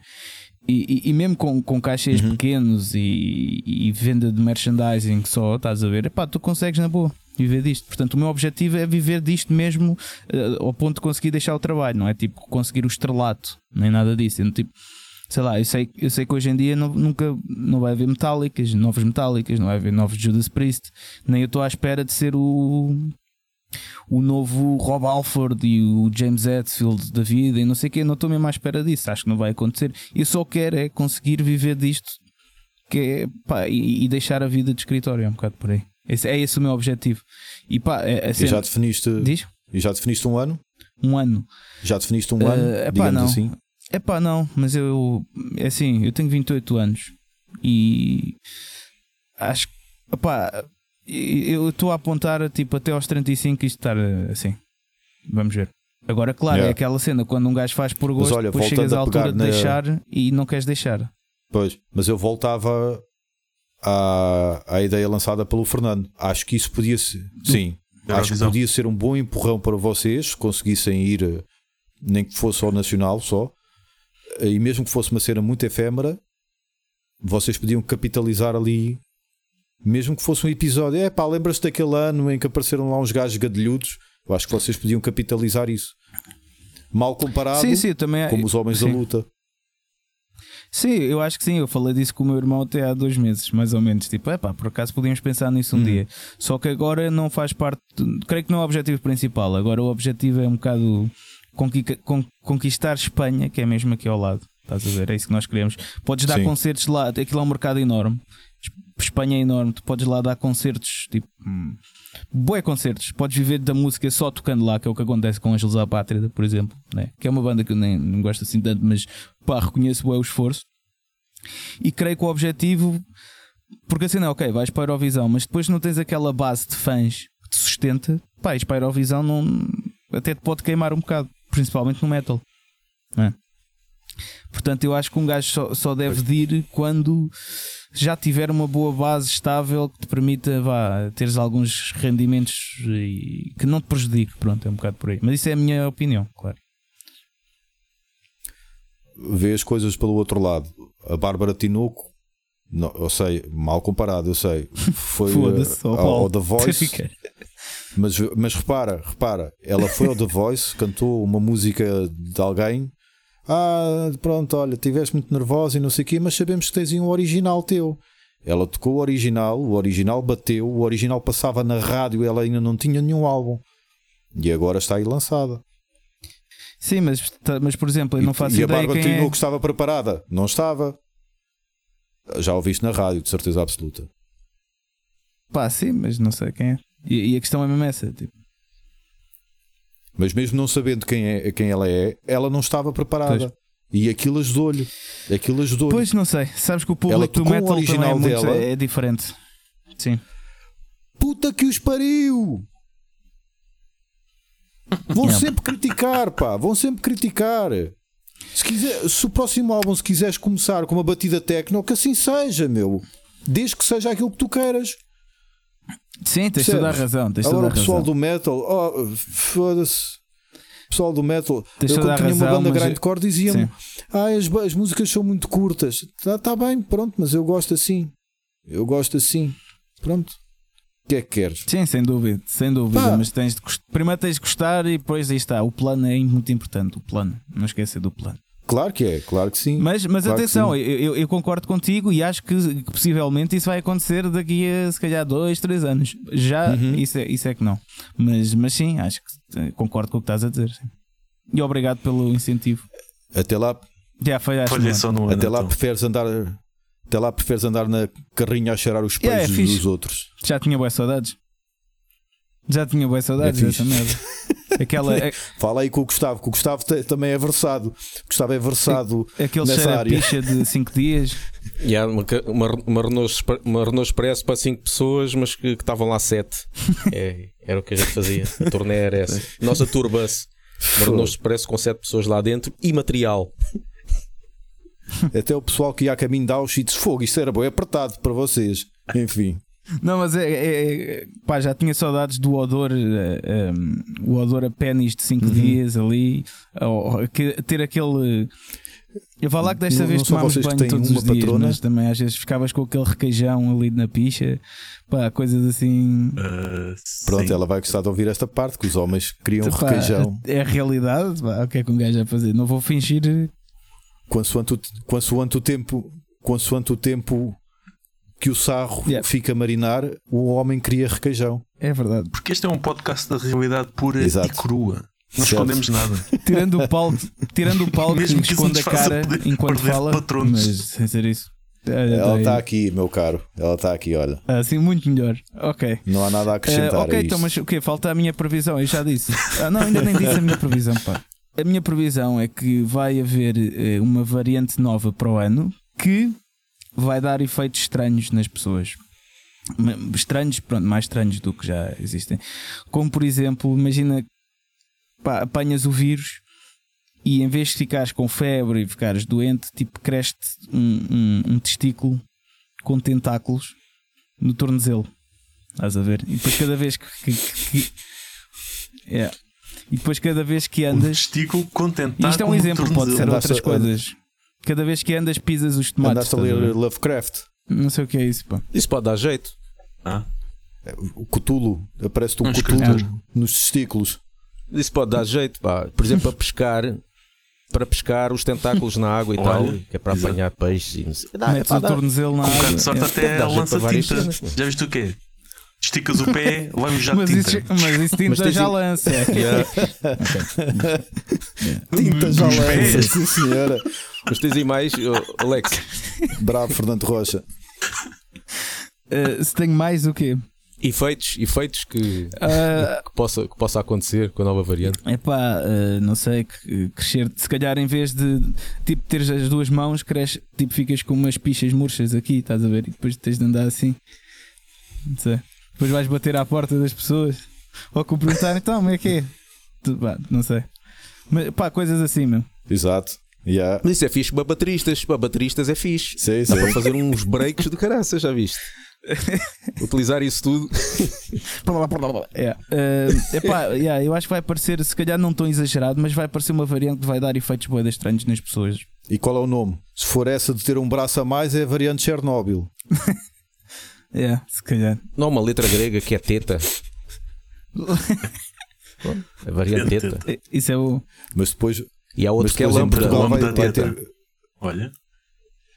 E, e- e mesmo com, com caixas pequenos e, e venda de merchandising só, estás a ver, epá, tu consegues na boa viver disto. Portanto, o meu objetivo é viver disto mesmo eh, ao ponto de conseguir deixar o trabalho, não é tipo conseguir o estrelato, nem nada disso. Eu, tipo, sei lá, eu sei, eu sei que hoje em dia não, nunca não vai haver metálicas, novas metálicas, não vai haver novos Judas Priest, nem eu estou à espera de ser o o novo Rob Alford e o James Hetfield da vida e não sei o que, não estou mesmo à espera disso, acho que não vai acontecer. Eu só quero é conseguir viver disto que é, pá, e, e deixar a vida de escritório, é um bocado por aí. Esse, é esse o meu objetivo. E pá, é, é E já definiste, diz? e já definiste um ano? Um ano. Já definiste um Eh, ano? epá, digamos não. assim. É pá, não, mas eu, é assim, eu tenho 28 anos e acho que, epá, eu estou a apontar tipo até aos 35 isto estar eh, assim. Vamos ver. Agora, claro, Yeah. é aquela cena quando um gajo faz por gosto, olha, depois chegas à altura de na- deixar e não queres deixar. Pois, mas eu voltava à, à ideia lançada pelo Fernando. Acho que isso podia ser. Sim, acho que podia ser um bom empurrão para vocês, se conseguissem ir, eh, nem que fosse ao Nacional só, eh, e mesmo que fosse uma cena muito efêmera, vocês podiam capitalizar ali. Mesmo que fosse um episódio, é pá, lembras-te daquele ano em que apareceram lá uns gajos gadelhudos? Eu acho que vocês podiam capitalizar isso. Mal comparado, sim, sim, também. como os homens sim. da luta. Sim, eu acho que sim. Eu falei disso com o meu irmão até há dois meses, mais ou menos. Tipo, é pá, por acaso podíamos pensar nisso um Hum. dia. Só que agora não faz parte. Creio que não é o objetivo principal. Agora o objetivo é um bocado conqui- con- conquistar Espanha, que é mesmo aqui ao lado. Estás a ver? É isso que nós queremos. Podes dar Sim. concertos lá. Aquilo é um mercado enorme. Espanha é enorme. Tu podes lá dar concertos, tipo. Boé concertos, podes viver da música só tocando lá, que é o que acontece com Ângelos à Pátria, por exemplo, né? que é uma banda que eu nem não gosto assim tanto, mas pá, reconheço bué o esforço. E creio que o objetivo, porque assim não, ok, vais para a Eurovisão, mas depois não tens aquela base de fãs que te sustenta, pá, ires para a Eurovisão não, até te pode queimar um bocado, principalmente no metal. não é? Portanto, eu acho que um gajo só, só deve de ir quando já tiver uma boa base estável que te permita vá, teres alguns rendimentos e que não te prejudique. Pronto, é um bocado por aí. Mas isso é a minha opinião, claro. vê as coisas pelo outro lado. A Bárbara Tinoco, não, eu sei, mal comparado, eu sei, foi eh, ao, ao The Voice, mas, mas repara, repara, ela foi ao The Voice, cantou uma música de alguém. Ah, pronto, olha, estiveste muito nervosa e não sei o quê, mas sabemos que tens aí um original teu. Ela tocou o original, o original bateu, o original passava na rádio, ela ainda não tinha nenhum álbum. E agora está aí lançada. Sim, mas, tá- mas por exemplo, eu não E- faço e a ideia Bárbara quem é. Tinoco estava preparada? Não estava. Já ouviste na rádio, de certeza absoluta. Pá, sim, mas não sei quem é. E, e a questão é mesmo essa. Tipo, Mas mesmo não sabendo quem, é, quem ela é, ela não estava preparada. E aquilo ajudou-lhe. Aquilo ajudou-lhe. pois não sei. Sabes que o público do metal é, original muito, dela. é diferente. Sim. Puta que os pariu! Vão sempre criticar, pá. Vão sempre criticar. Se, quiser, se o próximo álbum, se quiseres começar com uma batida técnico, que assim seja, meu. Desde que seja aquilo que tu queiras. Sim, tens Percebes? toda a razão. Tens toda Agora a o pessoal razão. do metal, oh, foda-se. O pessoal do metal, Tens eu toda quando tinha uma razão, banda mas eu- grindcore dizia-me: Sim. ah, as, as músicas são muito curtas. Tá, tá bem, pronto, mas eu gosto assim. Eu gosto assim. Pronto. O que é que queres? Sim, sem dúvida, sem dúvida. Pá. Mas tens de primeiro tens de gostar e depois aí está. O plano é muito importante. O plano, não esqueça do plano. Claro que é, claro que sim. Mas, mas Claro atenção, sim. eu, eu- concordo contigo e acho que, que possivelmente isso vai acontecer daqui a se calhar dois, três anos. Já, Uhum. isso, é, isso é que não. Mas, mas sim, acho que eh, concordo com o que estás a dizer. sim. E obrigado pelo incentivo. Até lá, Já foi acho Olha só no ano. até lá então. preferes andar. Até lá preferes andar na carrinha a cheirar os Yeah, é fixe. dos outros. Já tinha boas saudades. Já tinha boas saudades É dessa merda. Aquela, Fala aí com o Gustavo, que o Gustavo te- também é versado. O Gustavo é versado. aquele Nessa área. picha de 5 dias. E há uma, uma, uma, Renault, uma Renault Expresso para 5 pessoas, mas que que estavam lá 7. É, era o que a gente fazia. A turnê era essa. Nossa tour bus. Uma Renault Expresso com 7 pessoas lá dentro e material. Até o pessoal que ia a caminho de Auschwitz, fogo, isto era bem apertado para vocês. Enfim, Não, mas é, é- é- pá, já tinha saudades do odor, eh, eh, o odor a pênis de 5 Uhum. dias ali, ou, que- ter aquele. Eu vou lá que desta Não- vez não são tomámos banho todos uma os dias, patrona? mas também às vezes ficavas com aquele requeijão ali na picha, pá, coisas assim. Ah, pronto, sim. ela vai gostar de ouvir esta parte, que os homens criam Pá, requeijão. é a realidade, pá, o que é que um gajo vai fazer? Não vou fingir. Consoante o, consoante o tempo, consoante o tempo que o sarro Yeah. fica a marinar, o homem cria requeijão. É verdade. Porque este é um podcast da realidade pura Exato. e crua. Não Certo. escondemos nada. Tirando o palco, tirando o palco Mesmo que que esconde a cara perder- enquanto fala. patronos. Mas sem ser isso. Ela está aqui, meu caro. Ela está aqui, olha. Assim, muito melhor. Ok. Não há nada a acrescentar. Eh, ok, a então, mas o quê? Falta a minha previsão, eu já disse. Ah, não, ainda nem disse a minha previsão, pá. A minha previsão é que vai haver eh, uma variante nova para o ano que vai dar efeitos estranhos nas pessoas. Estranhos, pronto, mais estranhos do que já existem. Como por exemplo, imagina pá, apanhas o vírus e em vez de ficares com febre e ficares doente, tipo, cresce um, um, um testículo com tentáculos no tornozelo. Estás a ver? E depois cada vez que. que- que- que- É. E depois cada vez que Um andas. testículo E contentar isto é um exemplo, pode ser outras coisas. Cada vez que andas, pisas os tomates. Andaste a a ler? Lovecraft. Não sei o que é isso, pá. Isso pode dar jeito. Ah, O Cthulhu. Aparece-te um Um Cthulhu escritor. nos testículos. Isso pode dar jeito, pá. Por exemplo, para pescar, para pescar os tentáculos na água e Olha, tal, que é para exato. apanhar peixe. e não sei. Dá, Metes pá, o tornozelo na um água. de sorte é. até a jeito lança tinta. Já viste o quê? Esticas o pé, vai um jato Mas de isso, tinta. mas isso tinta Mas já lança. Yeah. Tinta já lança, pés. sim senhora. Mas tens aí mais, oh, Alex. Bravo, Fernando Rocha. Uh, se tenho mais o quê? Efeitos, efeitos que, Uh, que, possa, que possa acontecer com a nova variante. Epá, uh, não sei, que- crescer, se calhar em vez de tipo teres as duas mãos, cresce, tipo ficas com umas pichas murchas aqui, estás a ver? E depois tens de andar assim, não sei. Depois vais bater à porta das pessoas, ou que perguntar, então, como é que é? Pá, não sei, mas pá, coisas assim, meu. Exato. Yeah. Mas isso é fixe para bateristas. Para bateristas é fixe. Sim, Dá para fazer uns breaks de caraça, já viste? Utilizar isso tudo. É. Uh, epá, yeah, eu acho que vai parecer, se calhar não tão exagerado, mas vai parecer uma variante que vai dar efeitos boedas estranhos nas pessoas. E qual é o nome? Se for essa de ter um braço a mais, é a variante Chernobyl. É, se calhar. Não, uma letra grega que é teta. É variante teta. Isso é o. Mas depois, E há outro mas que é lâmpada. Lâmpada vai teta. ter, Olha,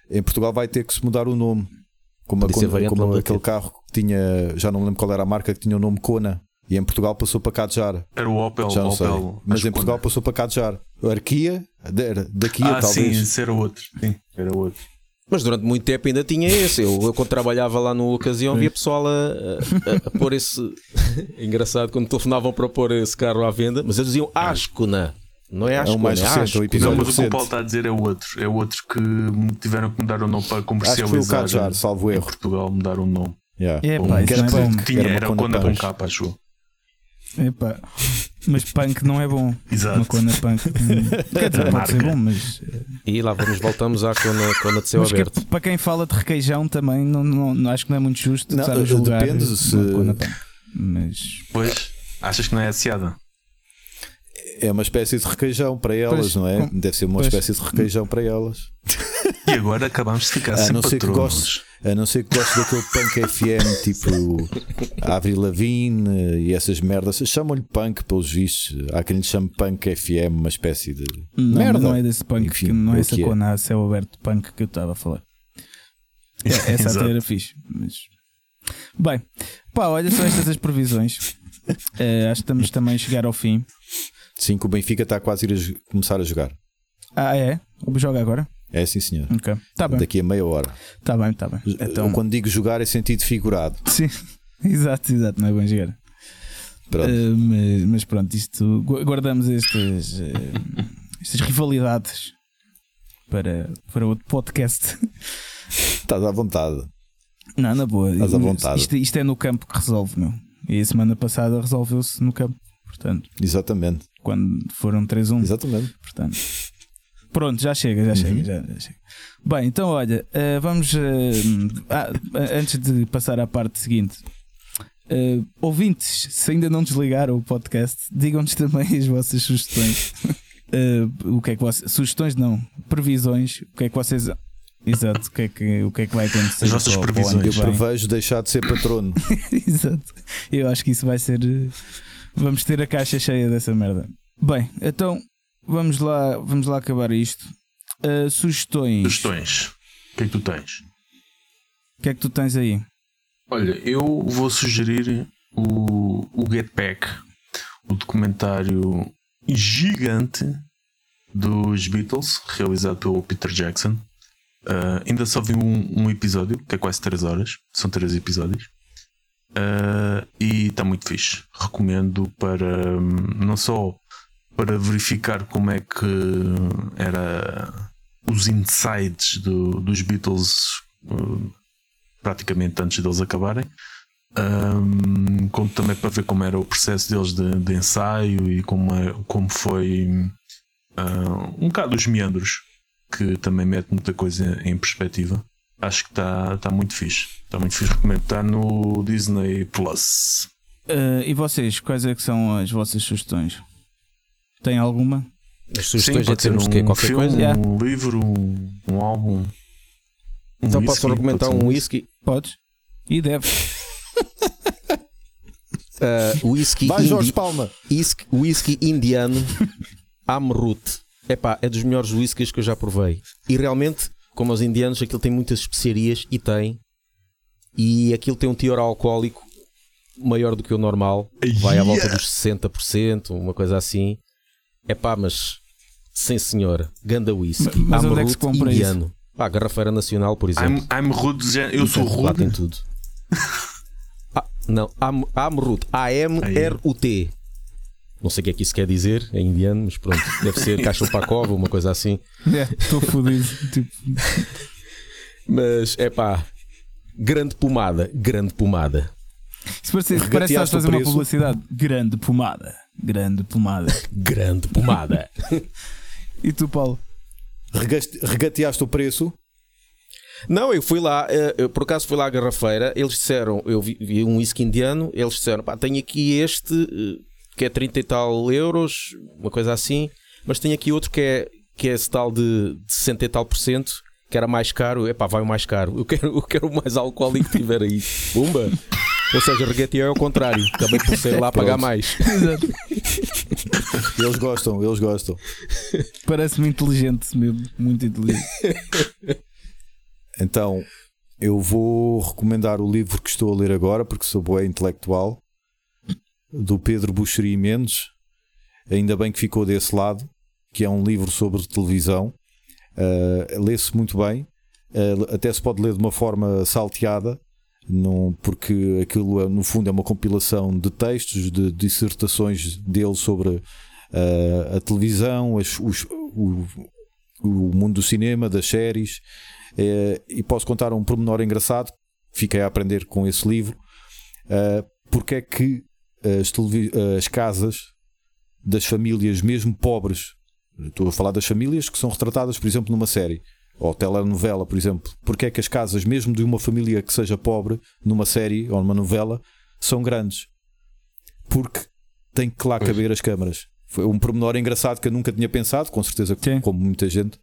em Portugal vai ter que se mudar o nome. Como, a- como, como aquele teta. carro que tinha, já não me lembro qual era a marca, que tinha o nome Kona. E em Portugal passou para Cadjar. era o Opel. Já não sei. Opel Mas acho em Portugal passou para Cadjar. Arquia, era da Kia, Ah, sim, talvez. esse era outro. Sim, era outro. Mas durante muito tempo ainda tinha esse. Eu, eu quando trabalhava lá no ocasião via pessoal a, a- a pôr esse. Engraçado quando telefonavam para pôr esse carro à venda, mas eles diziam Ascona. Não é É Ascona, o mais é recente, Ascona. o episódio Não, mas o que o recente. Paulo está a dizer é outro. É outro que tiveram que mudar o nome para Acho que foi o comercializar. Salvo em erro. Portugal mudaram o nome. Yeah. É, Um pá, que isso era é punk. Tinha, Era uma era quando com Punch. capa, acho. Epá. Mas punk não é bom. Exato. Uma cona punk. Quer dizer, pode ser bom, mas. E lá vamos, voltamos à cona, cona de céu mas que- aberto. para quem fala de requeijão também, não, não, não- acho que não é muito justo Não, estar a julgar. depende se- cona punk. Mas. Pois, achas que não é associada? É uma espécie de requeijão para elas, Pois, não é? com- Deve ser uma pois. espécie de requeijão para elas. E agora acabamos de ficar A sem não ser que patronos. gostes, a não ser que gostes daquele punk FM tipo Avril Lavigne e essas merdas. Chamam-lhe punk pelos vistos. Há quem lhe chame punk FM, uma espécie de Não, merda. não é desse punk, Enfim, que não é o essa que é. cona a céu aberto punk que eu estava a falar. É, essa até era fixe. Mas... Bem, pá, olha só estas as previsões. Eh, acho que estamos também a chegar ao fim. Sim, que o Benfica está quase a ir a começar a jogar. Ah, é? Joga agora? É sim, senhor. Ok. Tá bem, Daqui a meia hora. tá bem, tá bem. Então, quando digo jogar é sentido figurado. sim, exato, exato, não é bom jogar. Pronto. Eh, mas, mas pronto, isto gu- guardamos estas, eh, estas rivalidades para, para outro podcast. Estás à vontade. Não, na boa. Estás à vontade. Isto, isto é no campo que resolve, meu. E a semana passada resolveu-se no campo. Portanto, Exatamente. quando foram 3-1. Exatamente. Portanto, pronto, já chega, já chega, já, já chega. Bem, então olha, eh, vamos. ah, antes de passar à parte seguinte, eh, ouvintes, se ainda não desligaram o podcast, digam-nos também as vossas sugestões. O que é que vocês. Sugestões não, previsões. O que é que vocês. Exato, o que é que, o que, é que vai acontecer? As vossas previsões. Eu prevejo deixar de ser patrono. Exato. Eu acho que isso vai ser. Vamos ter a caixa cheia dessa merda. Bem, então vamos lá, vamos lá acabar isto. Uh, sugestões. Sugestões. O que é que tu tens? O que é que tu tens aí? Olha, eu vou sugerir o Get Back, o documentário gigante dos Beatles, realizado pelo Peter Jackson. Uh, ainda só vi um, um, episódio, que é quase 3 horas, são 3 episódios. Uh, e está muito fixe. Recomendo para um, não só para verificar como é que era os insights do, dos Beatles uh, praticamente antes deles acabarem, um, também para ver como era o processo deles de, de ensaio e como, é, como foi uh, um bocado os meandros, que também mete muita coisa em perspectiva. Acho que está tá muito fixe. Está muito fixe. Recomendo. Está no Disney Plus. Uh, e vocês, quais é que são as vossas sugestões? Tem alguma? As sugestões Sim, é termos um Qualquer filme, coisa? Um yeah. livro, um, um álbum. Um então whisky, posso argumentar um whisky? Podes. E deves. uh, whisky, Vai, Jorge Palma. Whisky, whisky indiano Amrut. Epá, é dos melhores whiskies que eu já provei. E realmente, como os indianos, aquilo tem muitas especiarias e tem. E aquilo tem um teor alcoólico maior do que o normal. Vai à volta dos 60%, uma coisa assim. Epá, mas sim senhor, ganda whisky. Mas onde é que se compra indiano. Isso? Ah, Garrafeira Nacional, por exemplo. I'm, I'm rude, eu sou rude. Lá tem tudo. ah, não, Am, Amrut. A-M-R-U-T. Não sei o que é que isso quer dizer em indiano, mas pronto, deve ser Cachopacova, uma coisa assim. É, estou fodido. tipo... Mas é pá, grande pomada, grande pomada. Isso parece, parece que estás a fazer uma publicidade. Grande pomada, grande pomada. grande pomada. e tu, Paulo? Regateaste o preço? Não, eu fui lá, eh, eu, por acaso fui lá à garrafeira, eles disseram, eu vi, vi um whisky indiano, eles disseram, pá, tenho aqui este eh, que é 30 e tal euros, uma coisa assim, mas tenho aqui outro que é, que é esse tal de, de 60 e tal por cento, que era mais caro, é pá, vai o mais caro, eu quero, eu quero o mais alcoólico que tiver aí, pumba! Ou seja, regatear é o contrário, também por ser lá pagar mais. Exato. Eles gostam, eles gostam. Parece-me inteligente mesmo, muito inteligente. Então, eu vou recomendar o livro que estou a ler agora, porque sou boé intelectual, do Pedro Buxeri Mendes. Ainda bem que ficou desse lado, que é um livro sobre televisão. Uh, Lê-se muito bem, uh, até se pode ler de uma forma salteada, não, porque aquilo no fundo é uma compilação de textos, de dissertações dele sobre uh, a televisão, as, os, o, o, mundo do cinema, das séries. Uh, e posso contar um pormenor engraçado, fiquei a aprender com esse livro, uh, porque é que as, as casas das famílias, mesmo pobres, estou a falar das famílias que são retratadas, por exemplo, numa série ou telenovela, por exemplo, porque é que as casas, mesmo de uma família que seja pobre, numa série ou numa novela, são grandes? Porque tem que lá pois. caber as câmaras. Foi um pormenor engraçado que eu nunca tinha pensado, com certeza, Sim. como muita gente,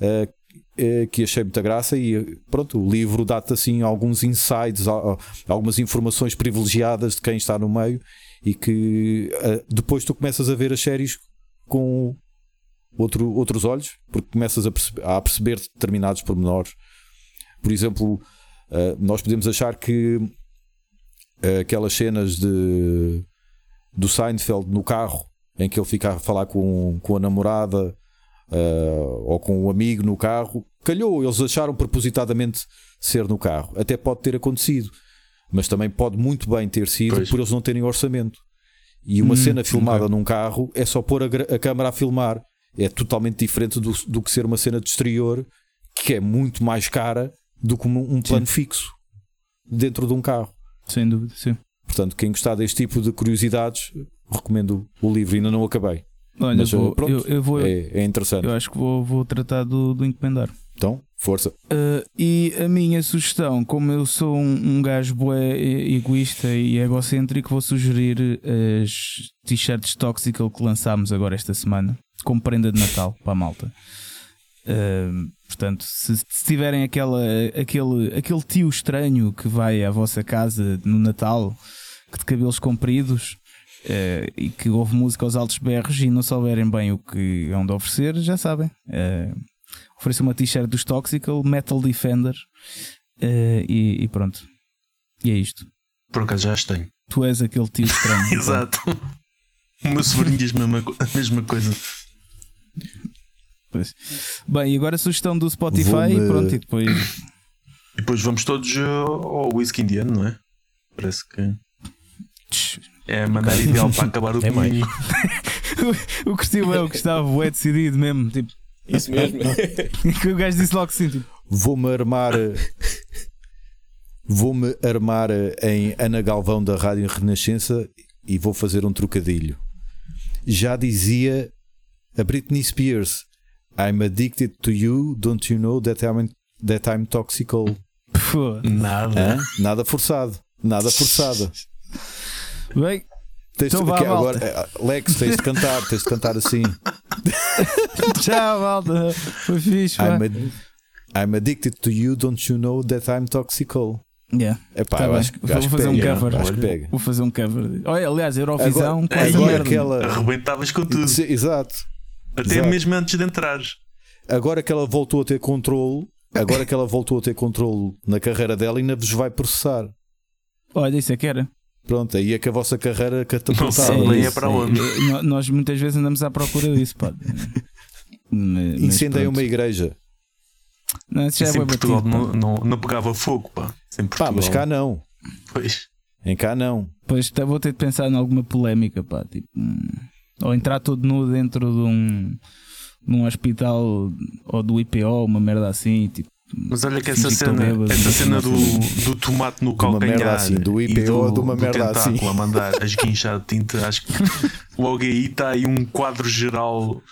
uh, uh, que achei muita graça. E pronto, o livro dá-te assim alguns insights, algumas informações privilegiadas de quem está no meio e que uh, depois tu começas a ver as séries com outro, outros olhos, porque começas a perceber, a perceber determinados pormenores. Por exemplo, uh, nós podemos achar que uh, aquelas cenas de, do Seinfeld no carro, em que ele fica a falar com, com a namorada uh, ou com o um amigo no carro, calhou, eles acharam propositadamente ser no carro. Até pode ter acontecido, mas também pode muito bem ter sido pois. por eles não terem orçamento. E uma hum, cena filmada okay. num carro é só pôr a, a câmera a filmar é totalmente diferente do, do que ser uma cena de exterior que é muito mais cara do que um, um plano fixo dentro de um carro. Sem dúvida, sim. Portanto, quem gostar deste tipo de curiosidades, recomendo o livro. Ainda não acabei. Olha, Mas, vou, pronto, eu, eu, vou, é, é, interessante. Eu acho que vou, vou tratar do, do encomendar. Então, força. Uh, e a minha sugestão, como eu sou um, um gajo bué egoísta e egocêntrico, vou sugerir as t-shirts Toxical que lançámos agora esta semana como prenda de Natal para a malta. Uh, portanto, se, se tiverem aquela, aquele, aquele tio estranho que vai à vossa casa no Natal, que de cabelos compridos uh, e que ouve música aos altos berros e não souberem bem o que é onde oferecer, já sabem. Uh, ofereço uma t-shirt dos Toxical, Metal Defender uh, e, e, pronto. E é isto. Por acaso já as tenho. tu és aquele tio estranho. Exato. O meu sobrinho diz a mesma, a mesma coisa. Pois. Bem, e agora a sugestão do Spotify e pronto, e depois. E depois vamos todos ao ao whisky indiano, não é? Parece que é a maneira ideal para acabar o É mais. domingo. o Cristiano é o que estava bué decidido mesmo. Tipo, Isso mesmo. que o gajo disse logo assim: tipo, Vou-me armar. Vou-me armar em Ana Galvão da Rádio Renascença e vou fazer um trocadilho. Já dizia a Britney Spears: I'm addicted to you, don't you know that I'm, that I'm toxical? pô. Nada. Hã? Nada forçado. Nada forçado. Bem, Tens Então de- vá, malta. agora, eh, Lex, tens de cantar, tens de cantar assim. tchau, malta. Foi fixe. I'm, ad- I'm addicted to you, don't you know that I'm toxical? Yeah, Epá, tá eu acho, que- Vou acho que fazer um pega. cover. Acho que pega. Vou fazer um cover. Olha, aliás, Eurovisão, Agora- quase agora merda. aquela- Arrebentavas com tudo. Exato. Até Exato. mesmo antes de entrar. Agora que ela voltou a ter controle, agora que ela voltou a ter controle na carreira dela, ainda vos vai processar. Olha, isso é que era. Pronto, aí é que a vossa carreira Não catapultada. sei nem é para onde. nó- Nós muitas vezes andamos à procura disso, pá. Incendei uma igreja. Não, isso já é Portugal batido, não, não, não pegava fogo, pá. Pá, mas cá não. Pois. Em cá não. Pois tá- vou ter de pensar em alguma polémica, pá. Tipo, hum, ou entrar todo nu dentro de um, num hospital ou do IPO, uma merda assim. Tipo, Mas olha que essa cena, bêbado. essa cena do, do tomate no calcanhar assim, do e IPO do, de uma do merda tentáculo assim. a mandar a esguinchar de tinta, acho que logo aí está aí um quadro geral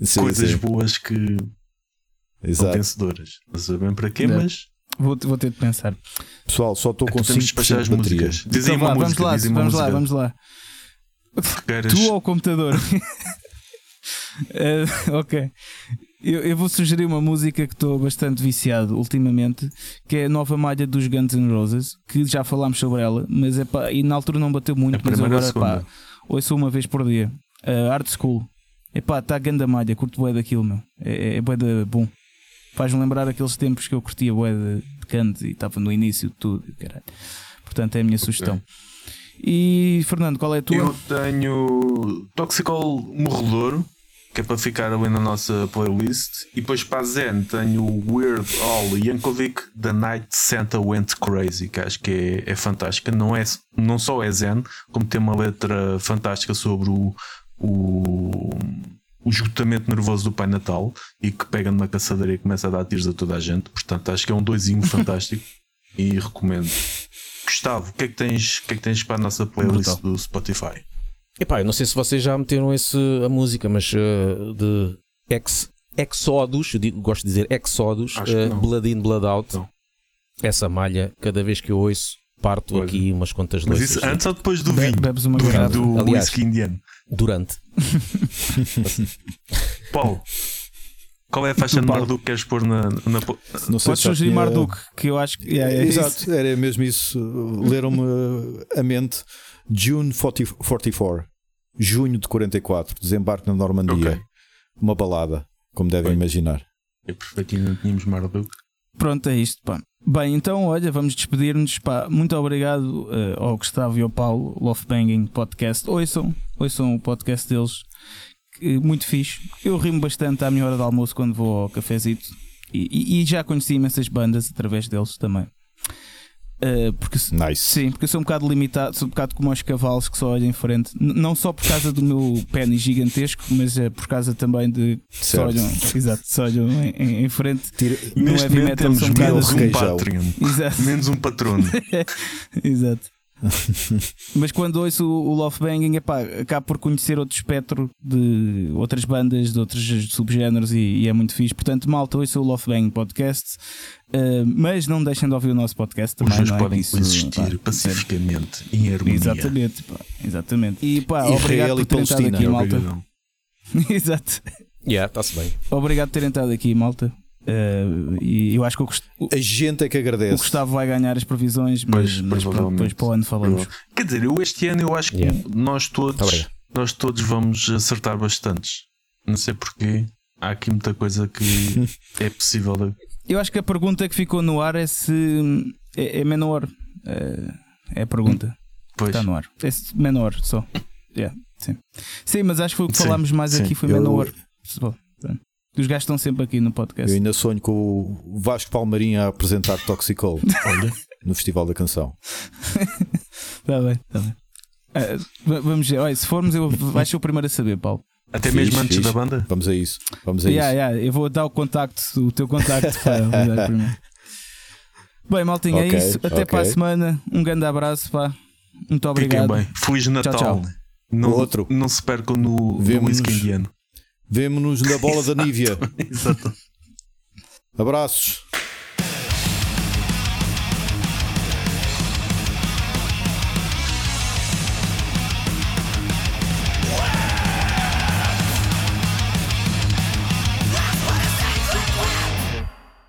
de Sim, coisas sim. boas que são Exato. vencedoras. Não sei bem para quê, Não. mas vou, vou ter de pensar. Pessoal, só estou com é temos de 5% despachar as de bateria. Dizem Então uma vamos música, lá, dizem uma vamos lá, música vamos lá. Que queiras. Tu ao computador. Eh, ok. Eu, eu vou sugerir uma música que estou bastante viciado ultimamente, que é a nova malha dos Guns N' Roses, que já falámos sobre ela, mas é pá, e na altura não bateu muito, A mas agora pá, ouço uma vez por dia. Uh, Art School. Epá, está a ganda malha, curto bué daquilo, meu. É, é bué de bom. Faz-me lembrar aqueles tempos que eu curtia bué de, de canto e estava no início de tudo, caralho. Portanto, é a minha sugestão. E Fernando, qual é a tua? Eu tenho Toxicol Morredouro, que é para ficar ali na nossa playlist. E depois para a Zen tenho Weird Al Yankovic, The Night Santa Went Crazy, que acho que é, é fantástica. Não, é, não só é Zen, como tem uma letra fantástica sobre o, o, o esgotamento nervoso do Pai Natal e que pega numa caçadeira e começa a dar tiros a toda a gente. Portanto, acho que é um doisinho fantástico e recomendo. Gustavo, o que é que tens, o que é que tens para a nossa playlist Brutal. do Spotify? Epá, eu não sei se vocês já meteram esse, a música, mas eh, de ex, Exodus, eu digo- gosto de dizer Exodus, não. Blood In, Blood Out. Não. Essa malha, cada vez que eu ouço, parto Olha. aqui umas quantas Mas isso antes ou depois do vinho? bebes uma do, do Aliás. whisky indiano. Durante. Paulo, qual é a faixa de. Marduk que queres pôr na. na Não sei Podes sugerir tinha- Marduk, que eu acho que yeah, é isso. Exato, era mesmo isso. Leram-me a mente. June 40 44. Junho de 44. Desembarque na Normandia. Ok. Uma balada, como devem Bem. imaginar. É perfeito, ainda não tínhamos Marduk. Pronto, é isto, pá. Bem, então, olha, vamos despedir-nos. Muito obrigado eh, ao Gustavo e ao Paulo, Love Banging Podcast. Ouçam, ouçam o podcast deles, muito fixe. Eu rimo bastante à minha hora de almoço quando vou ao cafezito e, e- e já conheci imensas bandas através deles também. Eh, porque Nice. Sim, porque eu sou um bocado limitado, sou um bocado como os cavalos que só olham em frente. N- não só por causa do meu pênis gigantesco, mas é por causa também de que só olham, exato, só olham em, em- frente. Tira- No heavy momento metal temos um bocado menos assim. um. Patreon, Exato, menos um patrono. exato. Mas quando ouço o, o Love Banging, epá, acabo por conhecer outro espectro de outras bandas, de outros subgéneros e, e é muito fixe. Portanto, malta, ouço o Love Banging Podcast, eh, mas não deixem de ouvir o nosso podcast Os também. dois não é? podem Isso, coexistir pá, sério. pacificamente, em harmonia. Exatamente, pá, exatamente. E pá, Israel obrigado por terem estado aqui, malta. Exato. Yeah, está-se bem. Obrigado por terem estado aqui, malta. Eh, e eu acho que o, Gust- o- A gente é que o agradece. Gustavo vai ganhar as previsões, mas, Pois, mas pronto, depois para o ano falamos. Quer dizer, eu este ano eu acho que Yeah. nós Tá todos obrigado. nós todos vamos acertar bastantes. Não sei porquê. Há aqui muita coisa que é possível. de- Eu acho que a pergunta que ficou no ar é se é, é menor. É, é a pergunta. Pois. Está no ar. Esse menor só. Yeah, sim. sim, mas acho que foi o que Sim, falámos mais sim. aqui foi Eu- menor. Os gajos estão sempre aqui no podcast. Eu ainda sonho com o Vasco Palmarinho a apresentar Toxicol Olha, no Festival da Canção. Está bem, está bem. Ah, va- vamos ver. Olha, se formos, eu vais ser o primeiro a saber, Paulo. até mesmo antes fixe. da banda. Vamos a isso. Vamos a Yeah, isso. yeah, eu vou dar o contacto, o teu contacto para. Bem, maltinha, Ok, é isso. Até ok. para a semana. Um grande abraço, pá. Muito Fiquem obrigado. bem. Feliz Natal. tchau. Não, Outro. não se percam no, no Vemo-nos. whisky indiano. Vemo-nos na bola da Nívia. Exato. Abraços.